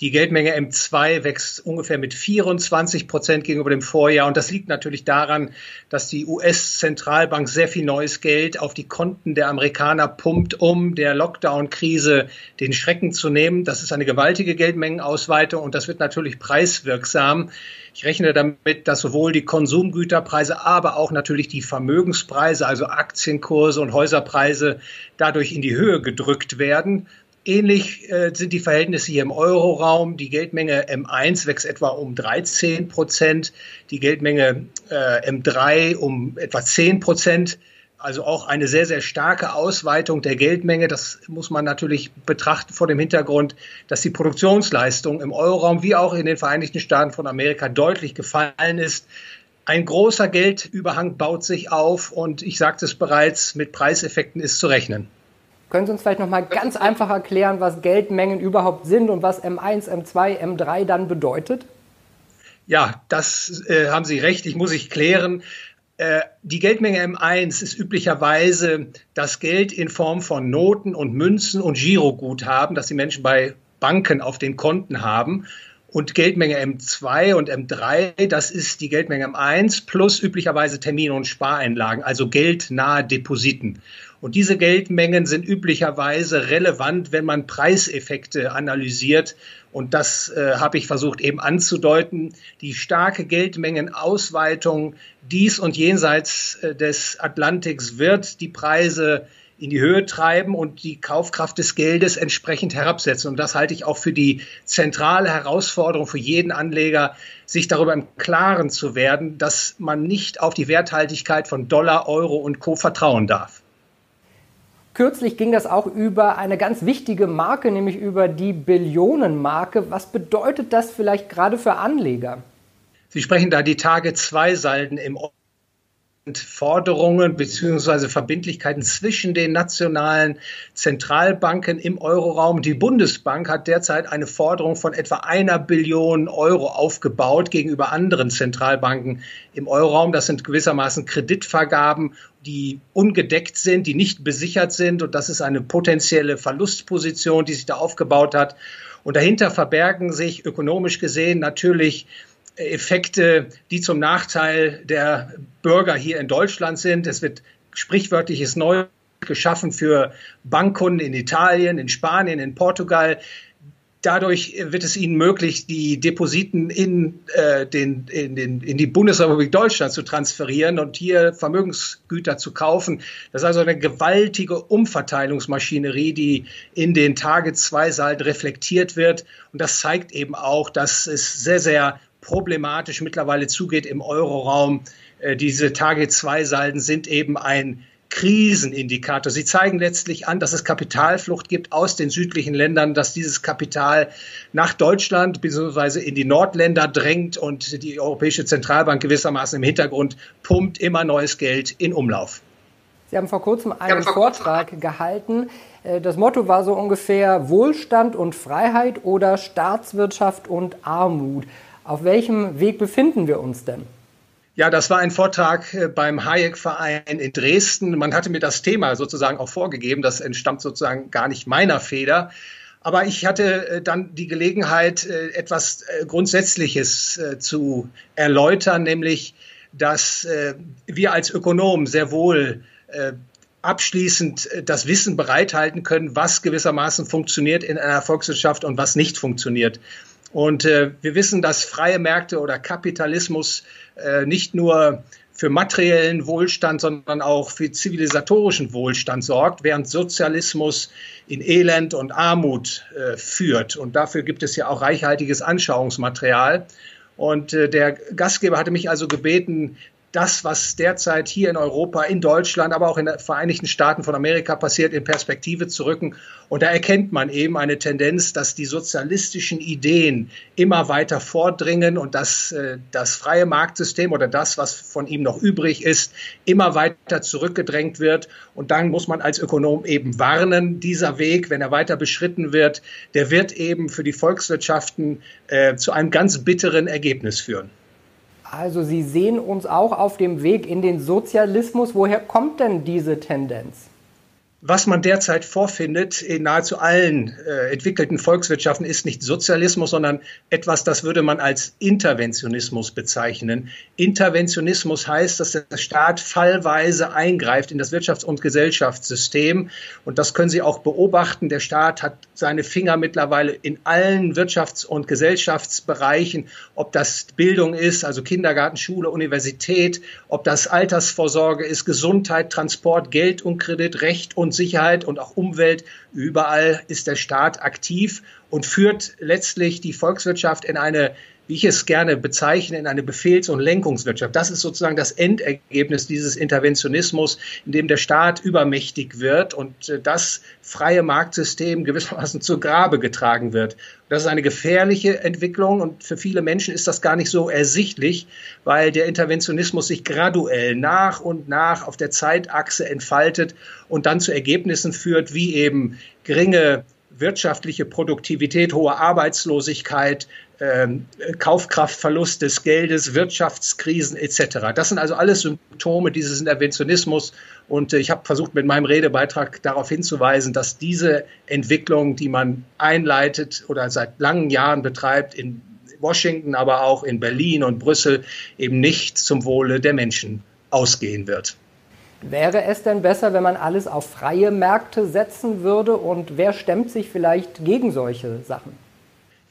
Die Geldmenge M2 wächst ungefähr mit 24 Prozent gegenüber dem Vorjahr. Und das liegt natürlich daran, dass die US-Zentralbank sehr viel neues Geld auf die Konten der Amerikaner pumpt, um der Lockdown-Krise den Schrecken zu nehmen. Das ist eine gewaltige Geldmengenausweitung und das wird natürlich preiswirksam. Ich rechne damit, dass sowohl die Konsumgüterpreise, aber auch natürlich die Vermögenspreise, also Aktienkurse und Häuserpreise dadurch in die Höhe gedrückt werden. Ähnlich äh, sind die Verhältnisse hier im Euroraum. Die Geldmenge M1 wächst etwa um 13 Prozent, die Geldmenge äh, M3 um etwa 10 Prozent. Also auch eine sehr, sehr starke Ausweitung der Geldmenge. Das muss man natürlich betrachten vor dem Hintergrund, dass die Produktionsleistung im Euroraum wie auch in den Vereinigten Staaten von Amerika deutlich gefallen ist. Ein großer Geldüberhang baut sich auf und ich sagte es bereits, mit Preiseffekten ist zu rechnen.
Können Sie uns vielleicht noch mal ganz einfach erklären, was Geldmengen überhaupt sind und was M1, M2, M3 dann bedeutet?
Ja, das äh, haben Sie recht. Ich muss ich klären. Äh, die Geldmenge M1 ist üblicherweise das Geld in Form von Noten und Münzen und Giroguthaben, das die Menschen bei Banken auf den Konten haben. Und Geldmenge M2 und M3, das ist die Geldmenge M1 plus üblicherweise Termine und Spareinlagen, also geldnahe Depositen. Und diese Geldmengen sind üblicherweise relevant, wenn man Preiseffekte analysiert. Und das äh, habe ich versucht eben anzudeuten. Die starke Geldmengenausweitung dies und jenseits äh, des Atlantiks wird die Preise in die Höhe treiben und die Kaufkraft des Geldes entsprechend herabsetzen. Und das halte ich auch für die zentrale Herausforderung für jeden Anleger, sich darüber im Klaren zu werden, dass man nicht auf die Werthaltigkeit von Dollar, Euro und Co vertrauen darf.
Kürzlich ging das auch über eine ganz wichtige Marke, nämlich über die Billionenmarke. Was bedeutet das vielleicht gerade für Anleger?
Sie sprechen da die Tage zwei Salden im Forderungen bzw. Verbindlichkeiten zwischen den nationalen Zentralbanken im Euroraum. Die Bundesbank hat derzeit eine Forderung von etwa einer Billion Euro aufgebaut gegenüber anderen Zentralbanken im Euroraum. Das sind gewissermaßen Kreditvergaben, die ungedeckt sind, die nicht besichert sind. Und das ist eine potenzielle Verlustposition, die sich da aufgebaut hat. Und dahinter verbergen sich ökonomisch gesehen natürlich Effekte, die zum Nachteil der Bürger hier in Deutschland sind. Es wird sprichwörtliches Neu geschaffen für Bankkunden in Italien, in Spanien, in Portugal. Dadurch wird es ihnen möglich, die Depositen in, äh, den, in, den, in die Bundesrepublik Deutschland zu transferieren und hier Vermögensgüter zu kaufen. Das ist also eine gewaltige Umverteilungsmaschinerie, die in den Tage zwei Salden reflektiert wird. Und das zeigt eben auch, dass es sehr, sehr problematisch mittlerweile zugeht im Euroraum. Äh, diese Tage-2-Salden sind eben ein Krisenindikator. Sie zeigen letztlich an, dass es Kapitalflucht gibt aus den südlichen Ländern, dass dieses Kapital nach Deutschland bzw. in die Nordländer drängt und die Europäische Zentralbank gewissermaßen im Hintergrund pumpt immer neues Geld in Umlauf.
Sie haben vor kurzem einen Vortrag gehalten. Äh, das Motto war so ungefähr Wohlstand und Freiheit oder Staatswirtschaft und Armut. Auf welchem Weg befinden wir uns denn?
Ja, das war ein Vortrag äh, beim Hayek-Verein in Dresden. Man hatte mir das Thema sozusagen auch vorgegeben. Das entstammt sozusagen gar nicht meiner Feder. Aber ich hatte äh, dann die Gelegenheit, äh, etwas Grundsätzliches zu erläutern, nämlich, dass wir als Ökonomen sehr wohl abschließend das Wissen bereithalten können, was gewissermaßen funktioniert in einer Volkswirtschaft und was nicht funktioniert. Und äh, wir wissen, dass freie Märkte oder Kapitalismus äh, nicht nur für materiellen Wohlstand, sondern auch für zivilisatorischen Wohlstand sorgt, während Sozialismus in Elend und Armut äh, führt. Und dafür gibt es ja auch reichhaltiges Anschauungsmaterial. Und äh, der Gastgeber hatte mich also gebeten, das, was derzeit hier in Europa, in Deutschland, aber auch in den Vereinigten Staaten von Amerika passiert, in Perspektive zu rücken. Und da erkennt man eben eine Tendenz, dass die sozialistischen Ideen immer weiter vordringen und dass äh, das freie Marktsystem oder das, was von ihm noch übrig ist, immer weiter zurückgedrängt wird. Und dann muss man als Ökonom eben warnen, dieser Weg, wenn er weiter beschritten wird, der wird eben für die Volkswirtschaften äh, zu einem ganz bitteren Ergebnis führen.
Also Sie sehen uns auch auf dem Weg in den Sozialismus. Woher kommt denn diese Tendenz?
Was man derzeit vorfindet in nahezu allen äh, entwickelten Volkswirtschaften ist nicht Sozialismus, sondern etwas, das würde man als Interventionismus bezeichnen. Interventionismus heißt, dass der Staat fallweise eingreift in das Wirtschafts- und Gesellschaftssystem. Und das können Sie auch beobachten. Der Staat hat seine Finger mittlerweile in allen Wirtschafts- und Gesellschaftsbereichen, ob das Bildung ist, also Kindergarten, Schule, Universität, ob das Altersvorsorge ist, Gesundheit, Transport, Geld und Kredit, Recht und Sicherheit und auch Umwelt. Überall ist der Staat aktiv und führt letztlich die Volkswirtschaft in eine wie ich es gerne bezeichne, in eine Befehls- und Lenkungswirtschaft. Das ist sozusagen das Endergebnis dieses Interventionismus, in dem der Staat übermächtig wird und äh, das freie Marktsystem gewissermaßen zu Grabe getragen wird. Das ist eine gefährliche Entwicklung und für viele Menschen ist das gar nicht so ersichtlich, weil der Interventionismus sich graduell nach und nach auf der Zeitachse entfaltet und dann zu Ergebnissen führt, wie eben geringe wirtschaftliche Produktivität, hohe Arbeitslosigkeit, ähm, Kaufkraftverlust des Geldes, Wirtschaftskrisen etc. Das sind also alles Symptome dieses Interventionismus. Und äh, ich habe versucht, mit meinem Redebeitrag darauf hinzuweisen, dass diese Entwicklung, die man einleitet oder seit langen Jahren betreibt, in Washington, aber auch in Berlin und Brüssel, eben nicht zum Wohle der Menschen ausgehen wird.
Wäre es denn besser, wenn man alles auf freie Märkte setzen würde? Und wer stemmt sich vielleicht gegen solche Sachen?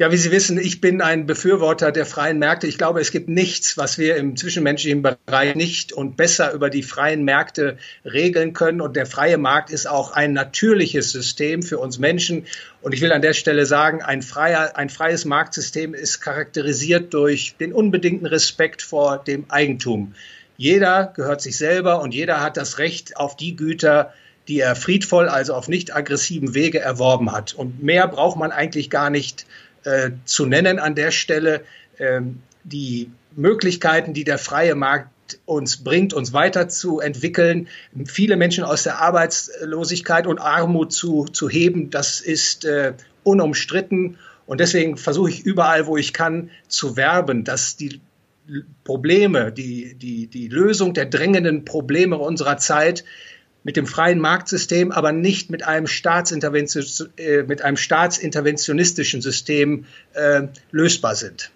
Ja, wie Sie wissen, ich bin ein Befürworter der freien Märkte. Ich glaube, es gibt nichts, was wir im zwischenmenschlichen Bereich nicht und besser über die freien Märkte regeln können. Und der freie Markt ist auch ein natürliches System für uns Menschen. Und ich will an der Stelle sagen, ein, freier, ein freies Marktsystem ist charakterisiert durch den unbedingten Respekt vor dem Eigentum. Jeder gehört sich selber und jeder hat das Recht auf die Güter, die er friedvoll, also auf nicht aggressiven Wege erworben hat. Und mehr braucht man eigentlich gar nicht äh, zu nennen an der Stelle. Ähm, die Möglichkeiten, die der freie Markt uns bringt, uns weiterzuentwickeln, viele Menschen aus der Arbeitslosigkeit und Armut zu, zu heben, das ist äh, unumstritten. Und deswegen versuche ich überall, wo ich kann, zu werben, dass die Probleme, die, die, die Lösung der drängenden Probleme unserer Zeit mit dem freien Marktsystem, aber nicht mit einem, Staatsintervention, äh, mit einem staatsinterventionistischen System äh, lösbar sind.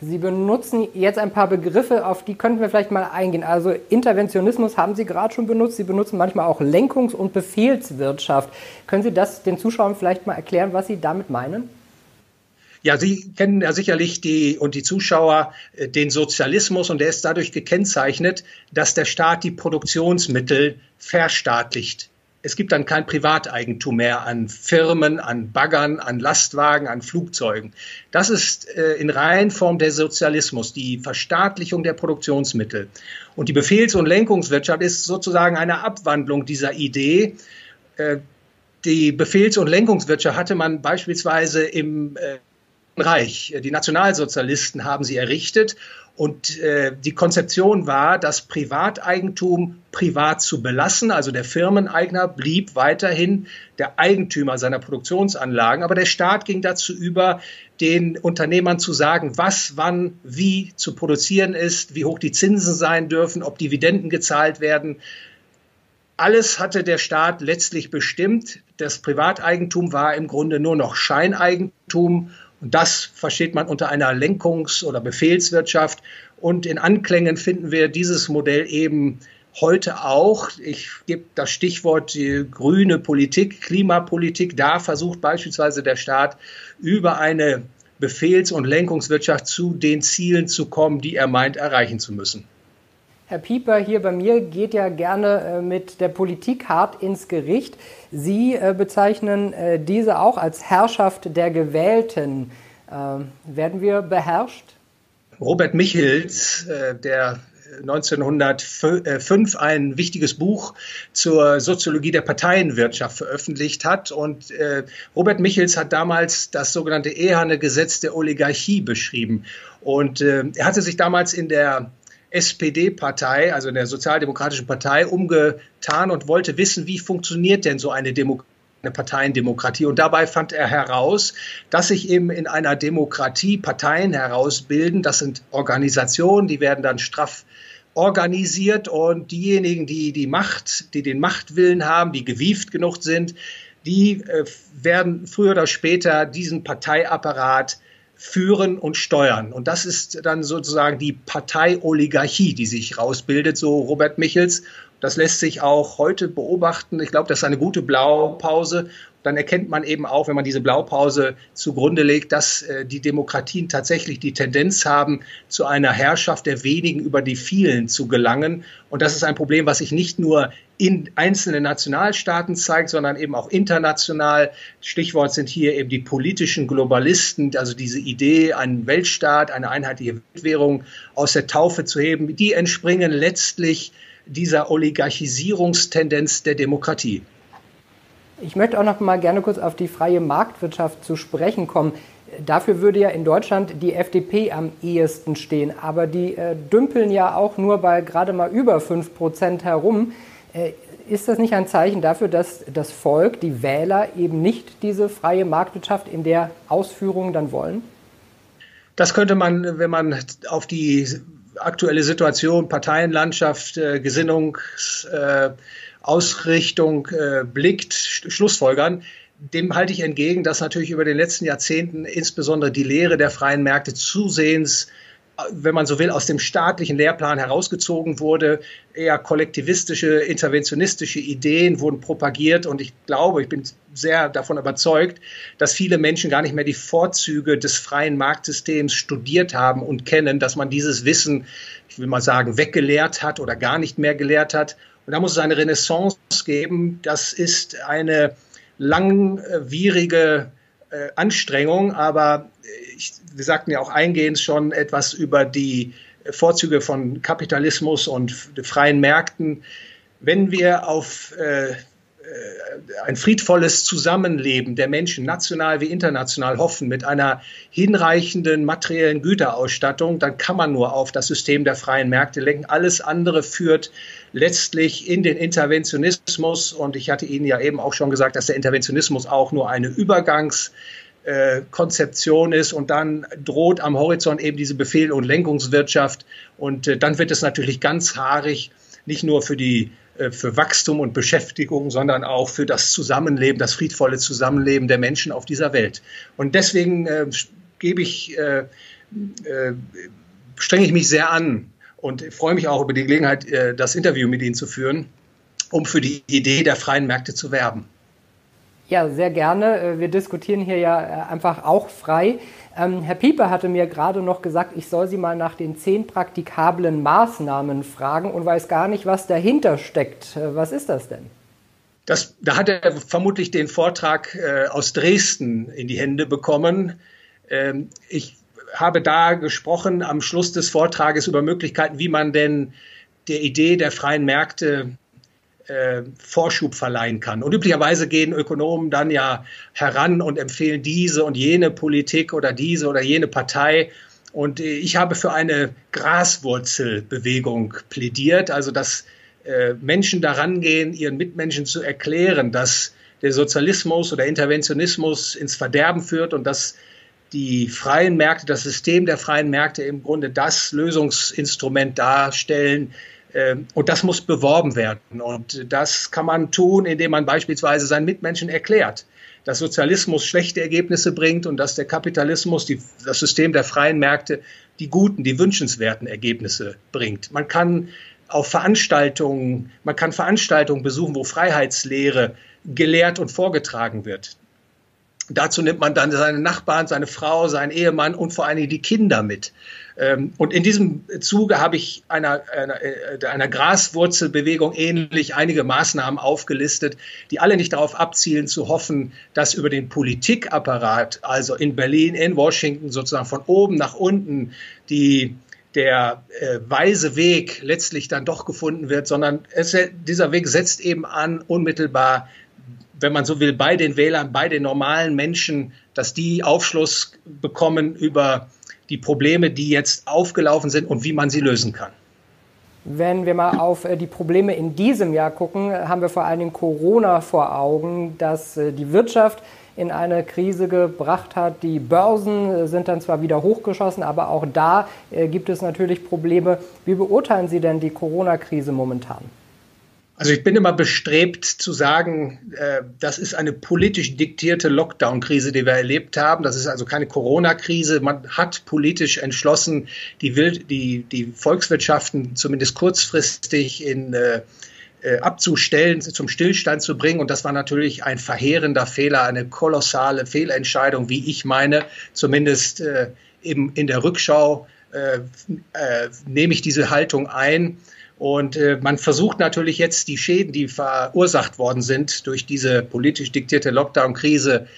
Sie benutzen jetzt ein paar Begriffe, auf die könnten wir vielleicht mal eingehen. Also Interventionismus haben Sie gerade schon benutzt. Sie benutzen manchmal auch Lenkungs- und Befehlswirtschaft. Können Sie das den Zuschauern vielleicht mal erklären, was Sie damit meinen?
Ja, Sie kennen ja sicherlich die und die Zuschauer äh, den Sozialismus und der ist dadurch gekennzeichnet, dass der Staat die Produktionsmittel verstaatlicht. Es gibt dann kein Privateigentum mehr an Firmen, an Baggern, an Lastwagen, an Flugzeugen. Das ist äh, in Reihenform der Sozialismus, die Verstaatlichung der Produktionsmittel. Und die Befehls- und Lenkungswirtschaft ist sozusagen eine Abwandlung dieser Idee. Äh, die Befehls- und Lenkungswirtschaft hatte man beispielsweise im äh, Reich. Die Nationalsozialisten haben sie errichtet und äh, die Konzeption war, das Privateigentum privat zu belassen. Also der Firmeneigner blieb weiterhin der Eigentümer seiner Produktionsanlagen, aber der Staat ging dazu über, den Unternehmern zu sagen, was, wann, wie zu produzieren ist, wie hoch die Zinsen sein dürfen, ob Dividenden gezahlt werden. Alles hatte der Staat letztlich bestimmt. Das Privateigentum war im Grunde nur noch Scheineigentum und das versteht man unter einer Lenkungs- oder Befehlswirtschaft. Und in Anklängen finden wir dieses Modell eben heute auch. Ich gebe das Stichwort grüne Politik, Klimapolitik. Da versucht beispielsweise der Staat über eine Befehls- und Lenkungswirtschaft zu den Zielen zu kommen, die er meint erreichen zu müssen.
Herr Pieper hier bei mir geht ja gerne äh, mit der Politik hart ins Gericht. Sie äh, bezeichnen äh, diese auch als Herrschaft der Gewählten. Ähm, werden wir beherrscht?
Robert Michels, der 1905 ein wichtiges Buch zur Soziologie der Parteienwirtschaft veröffentlicht hat. Und äh, Robert Michels hat damals das sogenannte Eherne Gesetz der Oligarchie beschrieben. Und äh, er hatte sich damals in der SPD-Partei, also in der Sozialdemokratischen Partei, umgetan und wollte wissen, wie funktioniert denn so eine Demokratie? Parteiendemokratie. Und dabei fand er heraus, dass sich eben in einer Demokratie Parteien herausbilden. Das sind Organisationen, die werden dann straff organisiert und diejenigen, die die Macht, die den Machtwillen haben, die gewieft genug sind, die äh, werden früher oder später diesen Parteiapparat führen und steuern. Und das ist dann sozusagen die Parteioligarchie, die sich rausbildet, so Robert Michels. Das lässt sich auch heute beobachten. Ich glaube, das ist eine gute Blaupause dann erkennt man eben auch, wenn man diese Blaupause zugrunde legt, dass äh, die Demokratien tatsächlich die Tendenz haben, zu einer Herrschaft der wenigen über die vielen zu gelangen. Und das ist ein Problem, was sich nicht nur in einzelnen Nationalstaaten zeigt, sondern eben auch international. Stichwort sind hier eben die politischen Globalisten, also diese Idee, einen Weltstaat, eine einheitliche Weltwährung aus der Taufe zu heben, die entspringen letztlich dieser Oligarchisierungstendenz der Demokratie.
Ich möchte auch noch mal gerne kurz auf die freie Marktwirtschaft zu sprechen kommen. Dafür würde ja in Deutschland die FDP am ehesten stehen. Aber die äh, dümpeln ja auch nur bei gerade mal über 5 Prozent herum. Äh, ist das nicht ein Zeichen dafür, dass das Volk, die Wähler eben nicht diese freie Marktwirtschaft in der Ausführung dann wollen?
Das könnte man, wenn man auf die aktuelle Situation, Parteienlandschaft, äh, Gesinnungs, äh, Ausrichtung äh, blickt, Schlussfolgern, dem halte ich entgegen, dass natürlich über den letzten Jahrzehnten insbesondere die Lehre der freien Märkte zusehends wenn man so will, aus dem staatlichen Lehrplan herausgezogen wurde. Eher kollektivistische, interventionistische Ideen wurden propagiert und ich glaube, ich bin sehr davon überzeugt, dass viele Menschen gar nicht mehr die Vorzüge des freien Marktsystems studiert haben und kennen, dass man dieses Wissen, ich will mal sagen, weggelehrt hat oder gar nicht mehr gelehrt hat. Und da muss es eine Renaissance geben. Das ist eine langwierige äh, Anstrengung, aber ich, wir sagten ja auch eingehend schon etwas über die Vorzüge von Kapitalismus und freien Märkten. Wenn wir auf äh, äh, ein friedvolles Zusammenleben der Menschen, national wie international, hoffen mit einer hinreichenden materiellen Güterausstattung, dann kann man nur auf das System der freien Märkte lenken. Alles andere führt letztlich in den Interventionismus. Und ich hatte Ihnen ja eben auch schon gesagt, dass der Interventionismus auch nur eine Übergangskonzeption ist und dann droht am Horizont eben diese Befehl- und Lenkungswirtschaft und äh, dann wird es natürlich ganz haarig, nicht nur für die äh, für Wachstum und Beschäftigung, sondern auch für das Zusammenleben, das friedvolle Zusammenleben der Menschen auf dieser Welt. Und deswegen äh, gebe ich, äh, äh, strenge ich mich sehr an und freue mich auch über die Gelegenheit, äh, das Interview mit Ihnen zu führen, um für die Idee der freien Märkte zu werben.
Ja, sehr gerne. Äh, wir diskutieren hier ja einfach auch frei. Ähm, Herr Pieper hatte mir gerade noch gesagt, ich soll Sie mal nach den zehn praktikablen Maßnahmen fragen und weiß gar nicht, was dahinter steckt. Äh, was ist das denn?
Das, da hat er vermutlich den Vortrag äh, aus Dresden in die Hände bekommen. Ähm, ich habe da gesprochen am Schluss des Vortrages über Möglichkeiten, wie man denn der Idee der freien Märkte äh, Vorschub verleihen kann. Und üblicherweise gehen Ökonomen dann ja heran und empfehlen diese und jene Politik oder diese oder jene Partei. Und äh, ich habe für eine Graswurzelbewegung plädiert, also dass äh, Menschen daran gehen, ihren Mitmenschen zu erklären, dass der Sozialismus oder Interventionismus ins Verderben führt und dass die freien Märkte, das System der freien Märkte im Grunde das Lösungsinstrument darstellen, ähm, und das muss beworben werden. Und das kann man tun, indem man beispielsweise seinen Mitmenschen erklärt, dass Sozialismus schlechte Ergebnisse bringt und dass der Kapitalismus, die, das System der freien Märkte, die guten, die wünschenswerten Ergebnisse bringt. Man kann auf Veranstaltungen, man kann Veranstaltungen besuchen, wo Freiheitslehre gelehrt und vorgetragen wird. Dazu nimmt man dann seine Nachbarn, seine Frau, seinen Ehemann und vor allen Dingen die Kinder mit. Ähm, und in diesem Zuge habe ich einer, einer, äh, einer Graswurzelbewegung ähnlich einige Maßnahmen aufgelistet, die alle nicht darauf abzielen zu hoffen, dass über den Politikapparat, also in Berlin, in Washington, sozusagen von oben nach unten die der äh, weise Weg letztlich dann doch gefunden wird, sondern es, dieser Weg setzt eben an, unmittelbar wenn man so will, bei den Wählern, bei den normalen Menschen, dass die Aufschluss bekommen über die Probleme, die jetzt aufgelaufen sind und wie man sie lösen kann.
Wenn wir mal auf äh, die Probleme in diesem Jahr gucken, haben wir vor allen Dingen Corona vor Augen, dass äh, die Wirtschaft in eine Krise gebracht hat. Die Börsen äh, sind dann zwar wieder hochgeschossen, aber auch da gibt es natürlich Probleme. Wie beurteilen Sie denn die Corona-Krise momentan?
Also ich bin immer bestrebt zu sagen, äh, das ist eine politisch diktierte Lockdown-Krise, die wir erlebt haben. Das ist also keine Corona-Krise. Man hat politisch entschlossen, die, Wild die, die Volkswirtschaften zumindest kurzfristig in äh, äh, abzustellen, zum Stillstand zu bringen. Und das war natürlich ein verheerender Fehler, eine kolossale Fehlentscheidung, wie ich meine. Zumindest äh, eben in der Rückschau äh, äh, nehme ich diese Haltung ein. Und äh, man versucht natürlich jetzt die Schäden, die verursacht worden sind durch diese politisch diktierte Lockdown-Krise,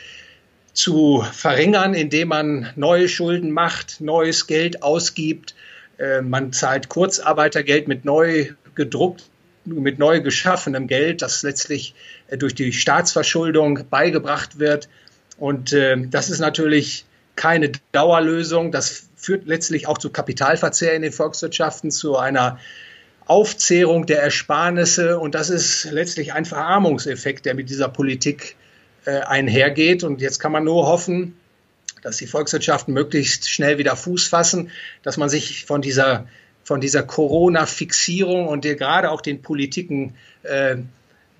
zu verringern, indem man neue Schulden macht, neues Geld ausgibt. Äh, man zahlt Kurzarbeitergeld mit neu gedruckt, mit neu geschaffenem Geld, das letztlich äh, durch die Staatsverschuldung beigebracht wird. Und äh, das ist natürlich keine Dauerlösung. Das führt letztlich auch zu Kapitalverzehr in den Volkswirtschaften, zu einer Aufzehrung der Ersparnisse. Und das ist letztlich ein Verarmungseffekt, der mit dieser Politik äh, einhergeht. Und jetzt kann man nur hoffen, dass die Volkswirtschaften möglichst schnell wieder Fuß fassen, dass man sich von dieser, von dieser Corona-Fixierung und der, gerade auch den Politiken, äh,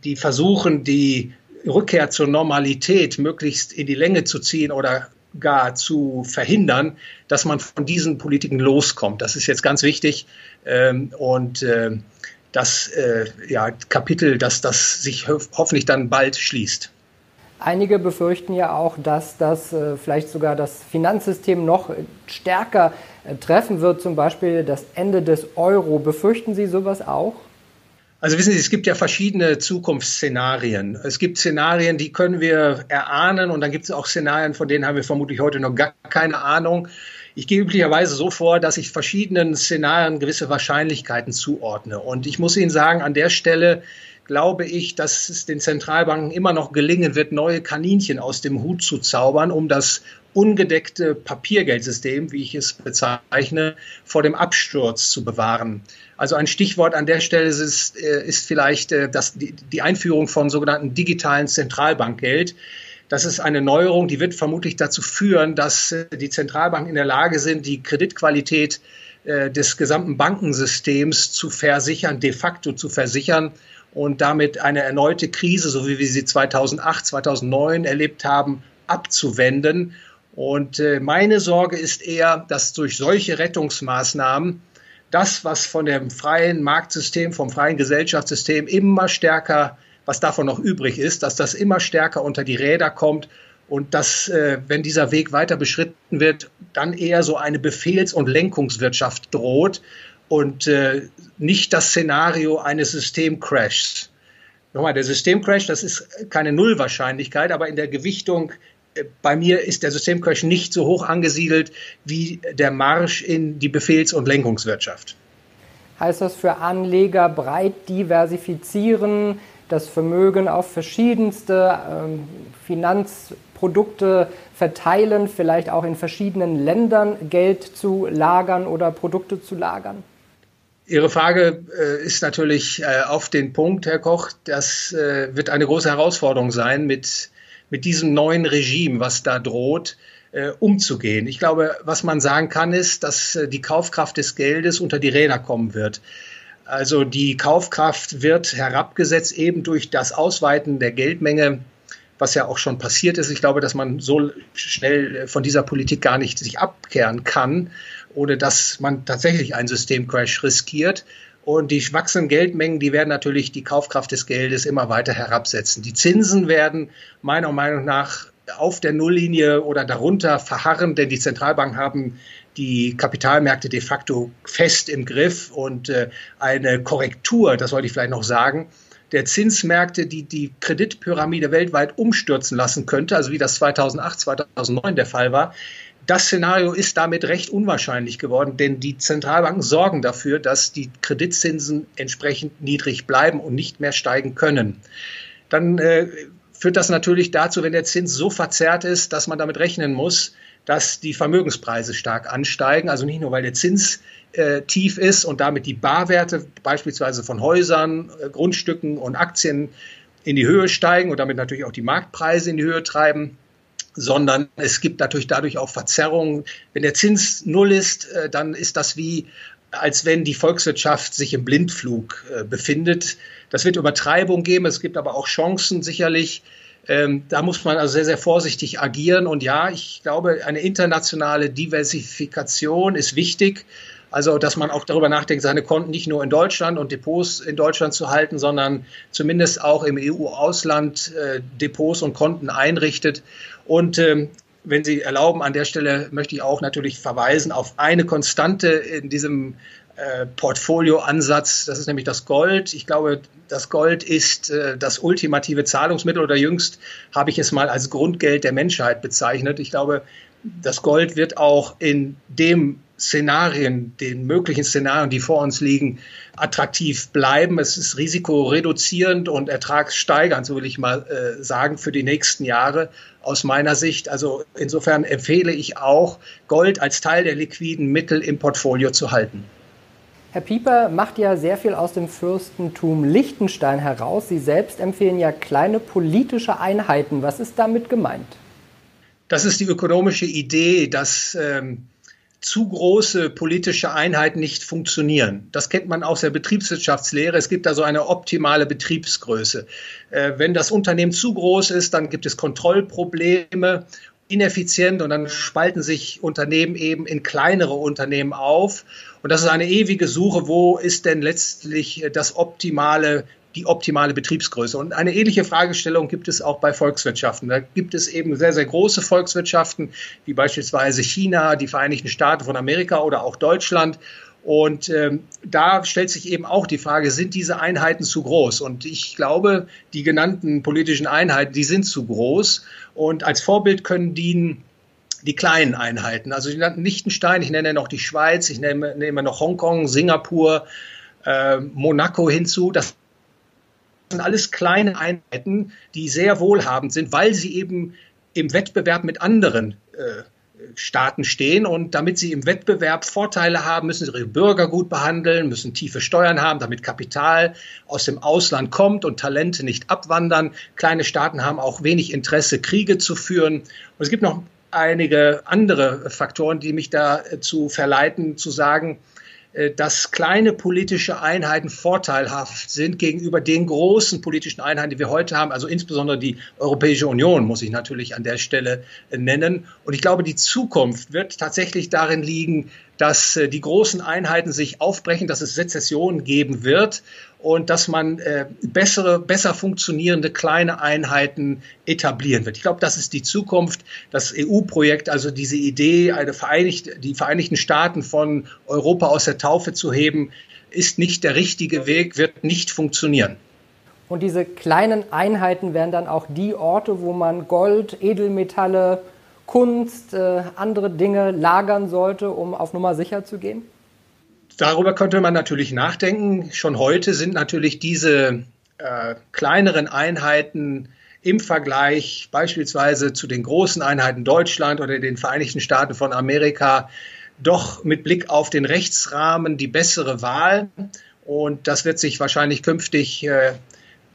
die versuchen, die Rückkehr zur Normalität möglichst in die Länge zu ziehen oder gar zu verhindern, dass man von diesen Politiken loskommt. Das ist jetzt ganz wichtig. Ähm, und äh, das äh, ja, Kapitel, dass das sich ho hoffentlich dann bald schließt.
Einige befürchten ja auch, dass das äh, vielleicht sogar das Finanzsystem noch stärker äh, treffen wird, zum Beispiel das Ende des Euro. Befürchten Sie sowas auch?
Also wissen Sie, es gibt ja verschiedene Zukunftsszenarien. Es gibt Szenarien, die können wir erahnen und dann gibt es auch Szenarien, von denen haben wir vermutlich heute noch gar keine Ahnung. Ich gehe üblicherweise so vor, dass ich verschiedenen Szenarien gewisse Wahrscheinlichkeiten zuordne. Und ich muss Ihnen sagen, an der Stelle glaube ich, dass es den Zentralbanken immer noch gelingen wird, neue Kaninchen aus dem Hut zu zaubern, um das ungedeckte Papiergeldsystem, wie ich es bezeichne, vor dem Absturz zu bewahren. Also ein Stichwort an der Stelle ist, äh, ist vielleicht äh, das, die, die Einführung von sogenannten digitalen Zentralbankgeld. Das ist eine Neuerung, die wird vermutlich dazu führen, dass äh, die Zentralbanken in der Lage sind, die Kreditqualität des gesamten Bankensystems zu versichern, de facto zu versichern und damit eine erneute Krise, so wie wir sie 2008, 2009 erlebt haben, abzuwenden. Und meine Sorge ist eher, dass durch solche Rettungsmaßnahmen das, was von dem freien Marktsystem, vom freien Gesellschaftssystem immer stärker, was davon noch übrig ist, dass das immer stärker unter die Räder kommt und dass, äh, wenn dieser Weg weiter beschritten wird, dann eher so eine Befehls- und Lenkungswirtschaft droht und äh, nicht das Szenario eines Systemcrashs. Nochmal, der Systemcrash, das ist keine Nullwahrscheinlichkeit, aber in der Gewichtung bei mir ist der Systemcrash nicht so hoch angesiedelt wie der Marsch in die Befehls- und Lenkungswirtschaft.
Heißt das für Anleger breit diversifizieren, das Vermögen auf verschiedenste ähm, Finanzprodukte verteilen, vielleicht auch in verschiedenen Ländern Geld zu lagern oder Produkte zu lagern?
Ihre Frage äh, ist natürlich äh, auf den Punkt, Herr Koch. Das äh, wird eine große Herausforderung sein, mit mit diesem neuen Regime, was da droht, äh, umzugehen. Ich glaube, was man sagen kann, ist, dass äh, die Kaufkraft des Geldes unter die Räder kommen wird. Also die Kaufkraft wird herabgesetzt eben durch das Ausweiten der Geldmenge, was ja auch schon passiert ist. Ich glaube, dass man so schnell äh, von dieser Politik gar nicht sich abkehren kann, ohne dass man tatsächlich einen Systemcrash riskiert. Und die wachsenden Geldmengen, die werden natürlich die Kaufkraft des Geldes immer weiter herabsetzen. Die Zinsen werden meiner Meinung nach auf der Nulllinie oder darunter verharren, denn die Zentralbanken haben die Kapitalmärkte de facto fest im Griff und äh, eine Korrektur, das wollte ich vielleicht noch sagen, der Zinsmärkte, die die Kreditpyramide weltweit umstürzen lassen könnte, also wie das 2008, 2009 der Fall war, das Szenario ist damit recht unwahrscheinlich geworden, denn die Zentralbanken sorgen dafür, dass die Kreditzinsen entsprechend niedrig bleiben und nicht mehr steigen können. Dann äh, führt das natürlich dazu, wenn der Zins so verzerrt ist, dass man damit rechnen muss, dass die Vermögenspreise stark ansteigen. Also nicht nur, weil der Zins äh, tief ist und damit die Barwerte beispielsweise von Häusern, äh, Grundstücken und Aktien in die Höhe steigen und damit natürlich auch die Marktpreise in die Höhe treiben, sondern es gibt natürlich dadurch auch Verzerrungen. Wenn der Zins null ist, äh, dann ist das wie als wenn die Volkswirtschaft sich im Blindflug äh, befindet. Das wird Übertreibung geben, es gibt aber auch Chancen sicherlich. Ähm, da muss man also sehr, sehr vorsichtig agieren. Und ja, ich glaube, eine internationale Diversifikation ist wichtig. Also, dass man auch darüber nachdenkt, seine Konten nicht nur in Deutschland und Depots in Deutschland zu halten, sondern zumindest auch im EU-Ausland äh, Depots und Konten einrichtet. Und ähm, wenn Sie erlauben, an der Stelle möchte ich auch natürlich verweisen auf eine Konstante in diesem äh, Portfolioansatz. Das ist nämlich das Gold. Ich glaube, das Gold ist äh, das ultimative Zahlungsmittel oder jüngst habe ich es mal als Grundgeld der Menschheit bezeichnet. Ich glaube, das Gold wird auch in dem Szenarien, den möglichen Szenarien, die vor uns liegen, attraktiv bleiben. Es ist risikoreduzierend und ertragssteigernd, so will ich mal äh, sagen, für die nächsten Jahre aus meiner Sicht. Also insofern empfehle ich auch, Gold als Teil der liquiden Mittel im Portfolio zu halten.
Herr Pieper macht ja sehr viel aus dem Fürstentum Liechtenstein heraus. Sie selbst empfehlen ja kleine politische Einheiten. Was ist damit gemeint?
Das ist die ökonomische Idee, dass ähm, zu große politische Einheiten nicht funktionieren. Das kennt man aus der Betriebswirtschaftslehre. Es gibt da so eine optimale Betriebsgröße. Äh, wenn das Unternehmen zu groß ist, dann gibt es Kontrollprobleme, ineffizient und dann spalten sich Unternehmen eben in kleinere Unternehmen auf. Und das ist eine ewige Suche, wo ist denn letztlich das optimale die optimale Betriebsgröße. Und eine ähnliche Fragestellung gibt es auch bei Volkswirtschaften. Da gibt es eben sehr, sehr große Volkswirtschaften, wie beispielsweise China, die Vereinigten Staaten von Amerika oder auch Deutschland. Und ähm, da stellt sich eben auch die Frage, sind diese Einheiten zu groß? Und ich glaube, die genannten politischen Einheiten, die sind zu groß. Und als Vorbild können dienen die kleinen Einheiten. Also die nannten Liechtenstein, ich nenne noch die Schweiz, ich nehme, nehme noch Hongkong, Singapur, äh, Monaco hinzu. Das sind alles kleine Einheiten, die sehr wohlhabend sind, weil sie eben im Wettbewerb mit anderen äh, Staaten stehen und damit sie im Wettbewerb Vorteile haben, müssen sie ihre Bürger gut behandeln, müssen tiefe Steuern haben, damit Kapital aus dem Ausland kommt und Talente nicht abwandern. Kleine Staaten haben auch wenig Interesse, Kriege zu führen. Und es gibt noch einige andere Faktoren, die mich dazu verleiten, zu sagen, äh, dass kleine politische Einheiten vorteilhaft sind gegenüber den großen politischen Einheiten, die wir heute haben, also insbesondere die Europäische Union, muss ich natürlich an der Stelle äh, nennen. Und ich glaube, die Zukunft wird tatsächlich darin liegen, dass äh, die großen Einheiten sich aufbrechen, dass es Sezessionen geben wird und dass man äh, bessere, besser funktionierende kleine Einheiten etablieren wird. Ich glaube, das ist die Zukunft. Das EU-Projekt, also diese Idee, eine Vereinigte, die Vereinigten Staaten von Europa aus der Taufe zu heben, ist nicht der richtige Weg, wird nicht funktionieren.
Und diese kleinen Einheiten wären dann auch die Orte, wo man Gold, Edelmetalle, Kunst, äh, andere Dinge lagern sollte, um auf Nummer sicher zu gehen?
Darüber könnte man natürlich nachdenken. Schon heute sind natürlich diese äh, kleineren Einheiten im Vergleich beispielsweise zu den großen Einheiten Deutschland oder den Vereinigten Staaten von Amerika doch mit Blick auf den Rechtsrahmen die bessere Wahl. Und das wird sich wahrscheinlich künftig, äh,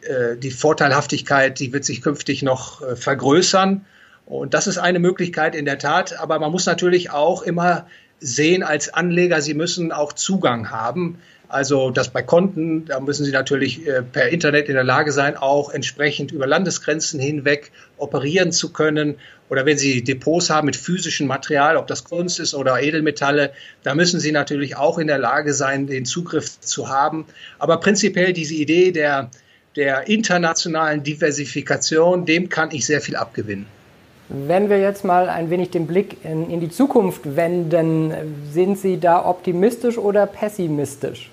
äh die Vorteilhaftigkeit, die wird sich künftig noch äh, vergrößern. Und das ist eine Möglichkeit in der Tat. Aber man muss natürlich auch immer sehen als Anleger, sie müssen auch Zugang haben. Also das bei Konten, da müssen Sie natürlich äh, per Internet in der Lage sein, auch entsprechend über Landesgrenzen hinweg operieren zu können. Oder wenn Sie Depots haben mit physischem Material, ob das Kunst ist oder Edelmetalle, da müssen Sie natürlich auch in der Lage sein, den Zugriff zu haben. Aber prinzipiell diese Idee der, der internationalen Diversifikation, dem kann ich sehr viel abgewinnen.
Wenn wir jetzt mal ein wenig den Blick in, in, die Zukunft wenden, sind Sie da optimistisch oder pessimistisch?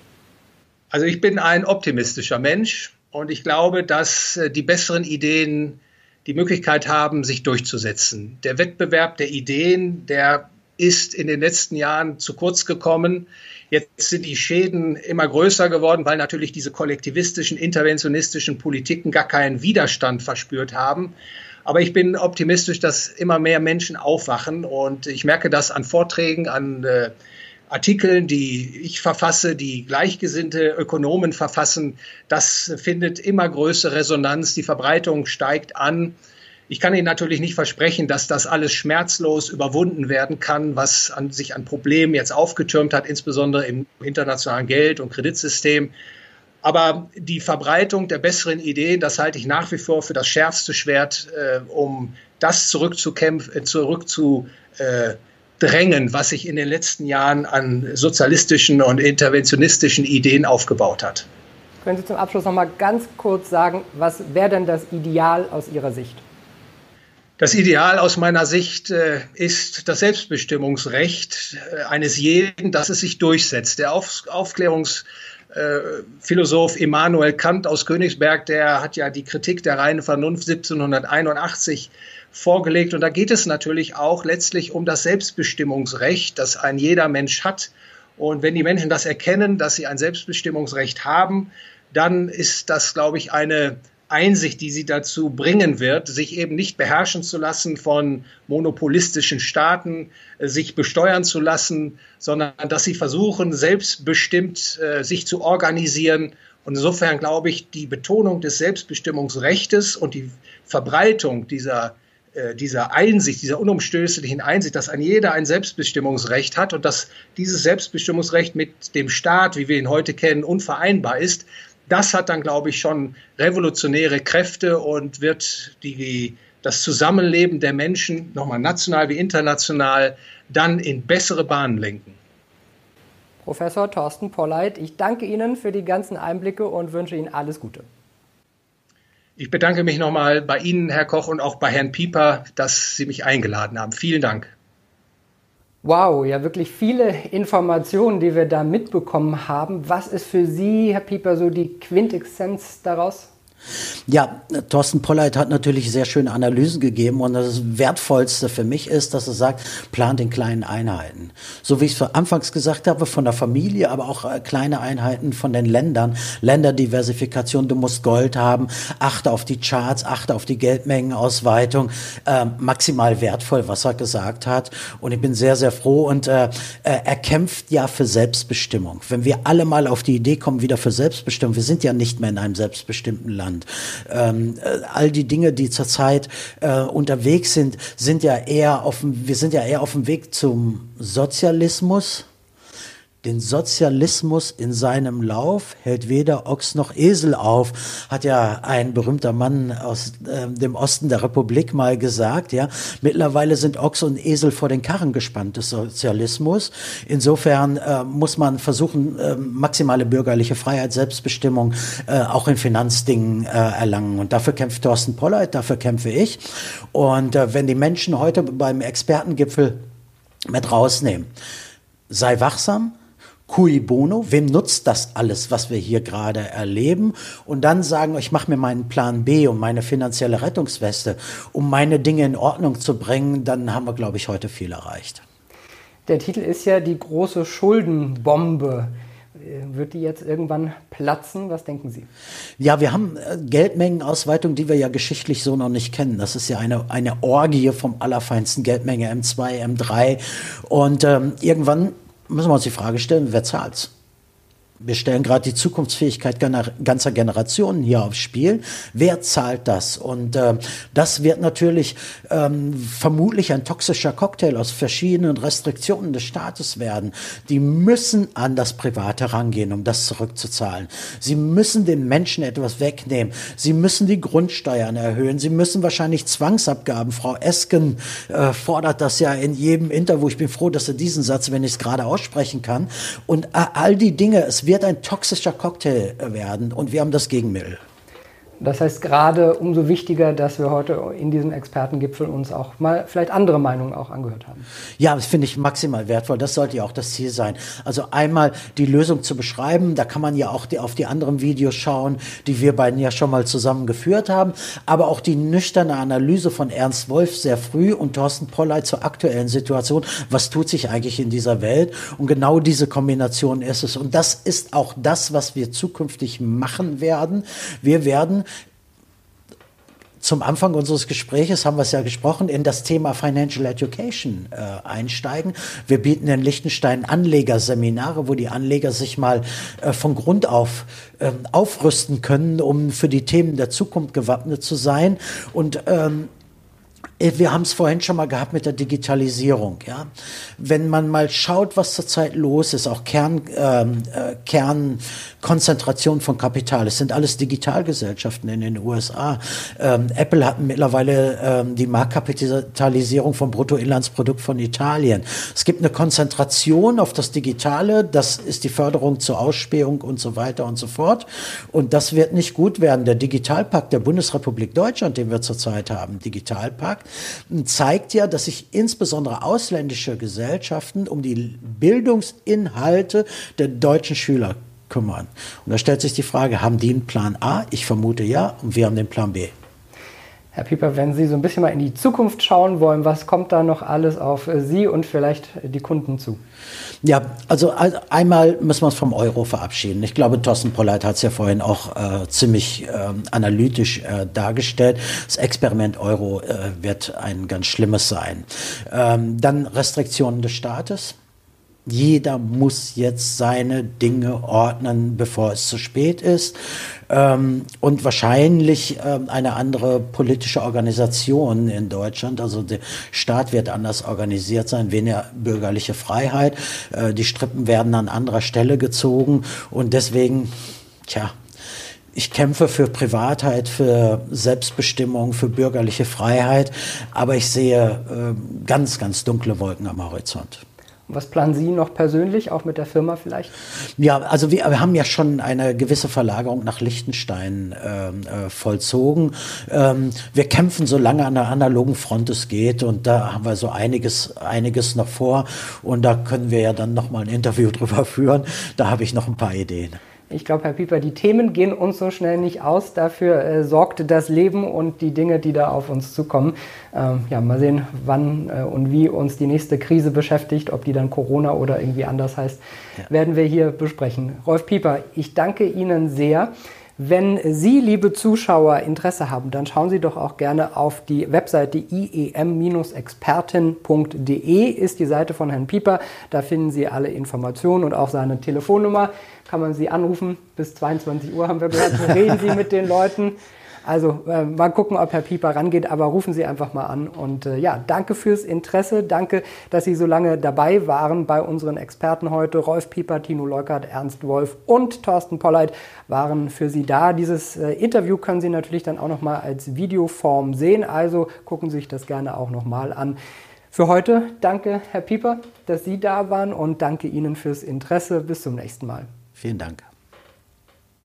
Also ich bin ein optimistischer Mensch und ich glaube, dass äh, die besseren Ideen die Möglichkeit haben, sich durchzusetzen. Der Wettbewerb der Ideen, der ist in den letzten Jahren zu kurz gekommen. Jetzt sind die Schäden immer größer geworden, weil natürlich diese kollektivistischen, interventionistischen Politiken gar keinen Widerstand verspürt haben. Aber ich bin optimistisch, dass immer mehr Menschen aufwachen und ich merke das an Vorträgen, an äh, Artikeln, die ich verfasse, die gleichgesinnte Ökonomen verfassen. Das findet immer größere Resonanz. Die Verbreitung steigt an. Ich kann Ihnen natürlich nicht versprechen, dass das alles schmerzlos überwunden werden kann, was an, sich an Problemen jetzt aufgetürmt hat, insbesondere im internationalen Geld- und Kreditsystem. Aber die Verbreitung der besseren Ideen, das halte ich nach wie vor für das schärfste Schwert, äh, um das zurückzukämpfen, äh, zurückzudrängen, was sich in den letzten Jahren an sozialistischen und interventionistischen Ideen aufgebaut hat.
Können Sie zum Abschluss noch mal ganz kurz sagen, was wäre denn das Ideal aus Ihrer Sicht?
Das Ideal aus meiner Sicht äh, ist das Selbstbestimmungsrecht äh, eines jeden, dass es sich durchsetzt. Der Auf Aufklärungs äh, Philosoph Immanuel Kant aus Königsberg, der hat ja die Kritik der reinen Vernunft 1781 vorgelegt. Und da geht es natürlich auch letztlich um das Selbstbestimmungsrecht, das ein jeder Mensch hat. Und wenn die Menschen das erkennen, dass sie ein Selbstbestimmungsrecht haben, dann ist das, glaube ich, eine Einsicht, die sie dazu bringen wird, sich eben nicht beherrschen zu lassen von monopolistischen Staaten, äh, sich besteuern zu lassen, sondern dass sie versuchen, selbstbestimmt äh, sich zu organisieren. Und insofern glaube ich, die Betonung des Selbstbestimmungsrechtes und die Verbreitung dieser äh, dieser Einsicht, dieser unumstößlichen Einsicht, dass ein jeder ein Selbstbestimmungsrecht hat und dass dieses Selbstbestimmungsrecht mit dem Staat, wie wir ihn heute kennen, unvereinbar ist, das hat dann, glaube ich, schon revolutionäre Kräfte und wird die, das Zusammenleben der Menschen, nochmal national wie international, dann in bessere Bahnen lenken.
Professor Thorsten Polleit, ich danke Ihnen für die ganzen Einblicke und wünsche Ihnen alles Gute.
Ich bedanke mich nochmal bei Ihnen, Herr Koch, und auch bei Herrn Pieper, dass Sie mich eingeladen haben. Vielen Dank.
Wow, ja wirklich viele Informationen, die wir da mitbekommen haben. Was ist für Sie, Herr Pieper, so die Quintessenz daraus?
Ja, Thorsten Polleit hat natürlich sehr schöne Analysen gegeben und das Wertvollste für mich ist, dass er sagt, plant in kleinen Einheiten. So wie ich es anfangs gesagt habe, von der Familie, aber auch äh, kleine Einheiten von den Ländern. Länderdiversifikation, du musst Gold haben, achte auf die Charts, achte auf die Geldmengenausweitung, äh, maximal wertvoll, was er gesagt hat. Und ich bin sehr, sehr froh und äh, äh, er kämpft ja für Selbstbestimmung. Wenn wir alle mal auf die Idee kommen, wieder für Selbstbestimmung, wir sind ja nicht mehr in einem selbstbestimmten Land. Deutschland. Ähm, äh, all die Dinge, die zurzeit äh, unterwegs sind, sind ja eher auf wir sind ja eher auf dem Weg zum Sozialismus den Sozialismus in seinem Lauf hält weder Ochs noch Esel auf, hat ja ein berühmter Mann aus äh, dem Osten der Republik mal gesagt, ja. Mittlerweile sind Ochs und Esel vor den Karren gespannt des Sozialismus. Insofern äh, muss man versuchen, äh, maximale bürgerliche Freiheit, Selbstbestimmung äh, auch in Finanzdingen äh, erlangen. Und dafür kämpft Thorsten Polleit, dafür kämpfe ich. Und äh, wenn die Menschen heute beim Expertengipfel mit rausnehmen, sei wachsam, cui bono, wem nutzt das alles, was wir hier gerade erleben? Und dann sagen, ich mache mir meinen Plan B und meine finanzielle Rettungsweste, um meine Dinge in Ordnung zu bringen, dann haben wir, glaube ich, heute viel erreicht.
Der Titel ist ja die große Schuldenbombe. Wird die jetzt irgendwann platzen? Was denken Sie?
Ja, wir haben äh, Geldmengenausweitung, die wir ja geschichtlich so noch nicht kennen. Das ist ja eine, eine Orgie vom allerfeinsten Geldmenge M2, M3. Und ähm, irgendwann müssen wir uns die Frage stellen, wer zahlt's? Wir stellen gerade die Zukunftsfähigkeit ganzer Generationen hier aufs Spiel. Wer zahlt das? Und äh, das wird natürlich ähm, vermutlich ein toxischer Cocktail aus verschiedenen Restriktionen des Staates werden. Die müssen an das Private rangehen, um das zurückzuzahlen. Sie müssen den Menschen etwas wegnehmen. Sie müssen die Grundsteuern erhöhen. Sie müssen wahrscheinlich Zwangsabgaben. Frau Esken äh, fordert das ja in jedem Interview. Ich bin froh, dass er diesen Satz, wenn ich es gerade aussprechen kann. Und äh, all die Dinge, es wird ein toxischer Cocktail werden und wir haben das Gegenmittel.
Das heißt, gerade umso wichtiger, dass wir heute in diesem Expertengipfel uns auch mal vielleicht andere Meinungen auch angehört haben.
Ja, das finde ich maximal wertvoll. Das sollte ja auch das Ziel sein. Also einmal die Lösung zu beschreiben. Da kann man ja auch die, auf die anderen Videos schauen, die wir beiden ja schon mal zusammen geführt haben. Aber auch die nüchterne Analyse von Ernst Wolf sehr früh und Thorsten Polleit zur aktuellen Situation. Was tut sich eigentlich in dieser Welt? Und genau diese Kombination ist es. Und das ist auch das, was wir zukünftig machen werden. Wir werden zum Anfang unseres Gespräches haben wir es ja gesprochen, in das Thema Financial Education äh, einsteigen. Wir bieten in Liechtenstein Anlegerseminare, wo die Anleger sich mal äh, von Grund auf äh, aufrüsten können, um für die Themen der Zukunft gewappnet zu sein. Und ähm, äh, wir haben es vorhin schon mal gehabt mit der Digitalisierung. Ja, wenn man mal schaut, was zurzeit los ist, auch Kern, ähm, äh, Kernkonzentration von Kapital. Es sind alles Digitalgesellschaften in den USA. Ähm, Apple hat mittlerweile ähm, die Marktkapitalisierung vom Bruttoinlandsprodukt von Italien. Es gibt eine Konzentration auf das Digitale. Das ist die Förderung zur Ausspähung und so weiter und so fort. Und das wird nicht gut werden. Der Digitalpakt der Bundesrepublik Deutschland, den wir zurzeit haben, Digitalpakt zeigt ja, dass sich insbesondere ausländische Gesellschaften um die Bildungsinhalte der deutschen Schüler kümmern. Und da stellt sich die Frage, haben die einen Plan A? Ich vermute ja, und wir haben den Plan B.
Herr Pieper, wenn Sie so ein bisschen mal in die Zukunft schauen wollen, was kommt da noch alles auf Sie und vielleicht die Kunden zu?
Ja, also einmal müssen wir uns vom Euro verabschieden. Ich glaube, Thorsten Polleit hat es ja vorhin auch äh, ziemlich äh, analytisch äh, dargestellt. Das Experiment Euro äh, wird ein ganz schlimmes sein. Ähm, dann Restriktionen des Staates. Jeder muss jetzt seine Dinge ordnen, bevor es zu spät ist. Ähm, und wahrscheinlich ähm, eine andere politische Organisation in Deutschland. Also der Staat wird anders organisiert sein, weniger bürgerliche Freiheit. Äh, die Strippen werden an anderer Stelle gezogen. Und deswegen, tja, ich kämpfe für Privatheit, für Selbstbestimmung, für bürgerliche Freiheit, aber ich sehe äh, ganz, ganz dunkle Wolken am Horizont.
Was planen Sie noch persönlich, auch mit der Firma vielleicht?
Ja, also wir, wir haben ja schon eine gewisse Verlagerung nach Liechtenstein ähm, äh, vollzogen. Ähm, wir kämpfen so lange an der analogen Front es geht und da haben wir so einiges, einiges noch vor und da können wir ja dann noch mal ein Interview drüber führen. Da habe ich noch ein paar Ideen.
Ich glaube, Herr Pieper, die Themen gehen uns so schnell nicht aus. Dafür äh, sorgt das Leben und die Dinge, die da auf uns zukommen. Ähm, ja, mal sehen, wann äh, und wie uns die nächste Krise beschäftigt, ob die dann Corona oder irgendwie anders heißt, ja. werden wir hier besprechen. Rolf Pieper, ich danke Ihnen sehr. Wenn Sie, liebe Zuschauer, Interesse haben, dann schauen Sie doch auch gerne auf die Webseite iem-expertin.de ist die Seite von Herrn Pieper. Da finden Sie alle Informationen und auch seine Telefonnummer. Kann man Sie anrufen. Bis 22 Uhr haben wir gehört. Reden Sie mit den Leuten. Also äh, mal gucken, ob Herr Pieper rangeht, aber rufen Sie einfach mal an. Und äh, ja, danke fürs Interesse. Danke, dass Sie so lange dabei waren bei unseren Experten heute. Rolf Pieper, Tino Leukert, Ernst Wolf und Thorsten Polleit waren für Sie da. Dieses äh, Interview können Sie natürlich dann auch nochmal als Videoform sehen. Also gucken Sie sich das gerne auch nochmal an. Für heute danke, Herr Pieper, dass Sie da waren und danke Ihnen fürs Interesse. Bis zum nächsten Mal.
Vielen Dank.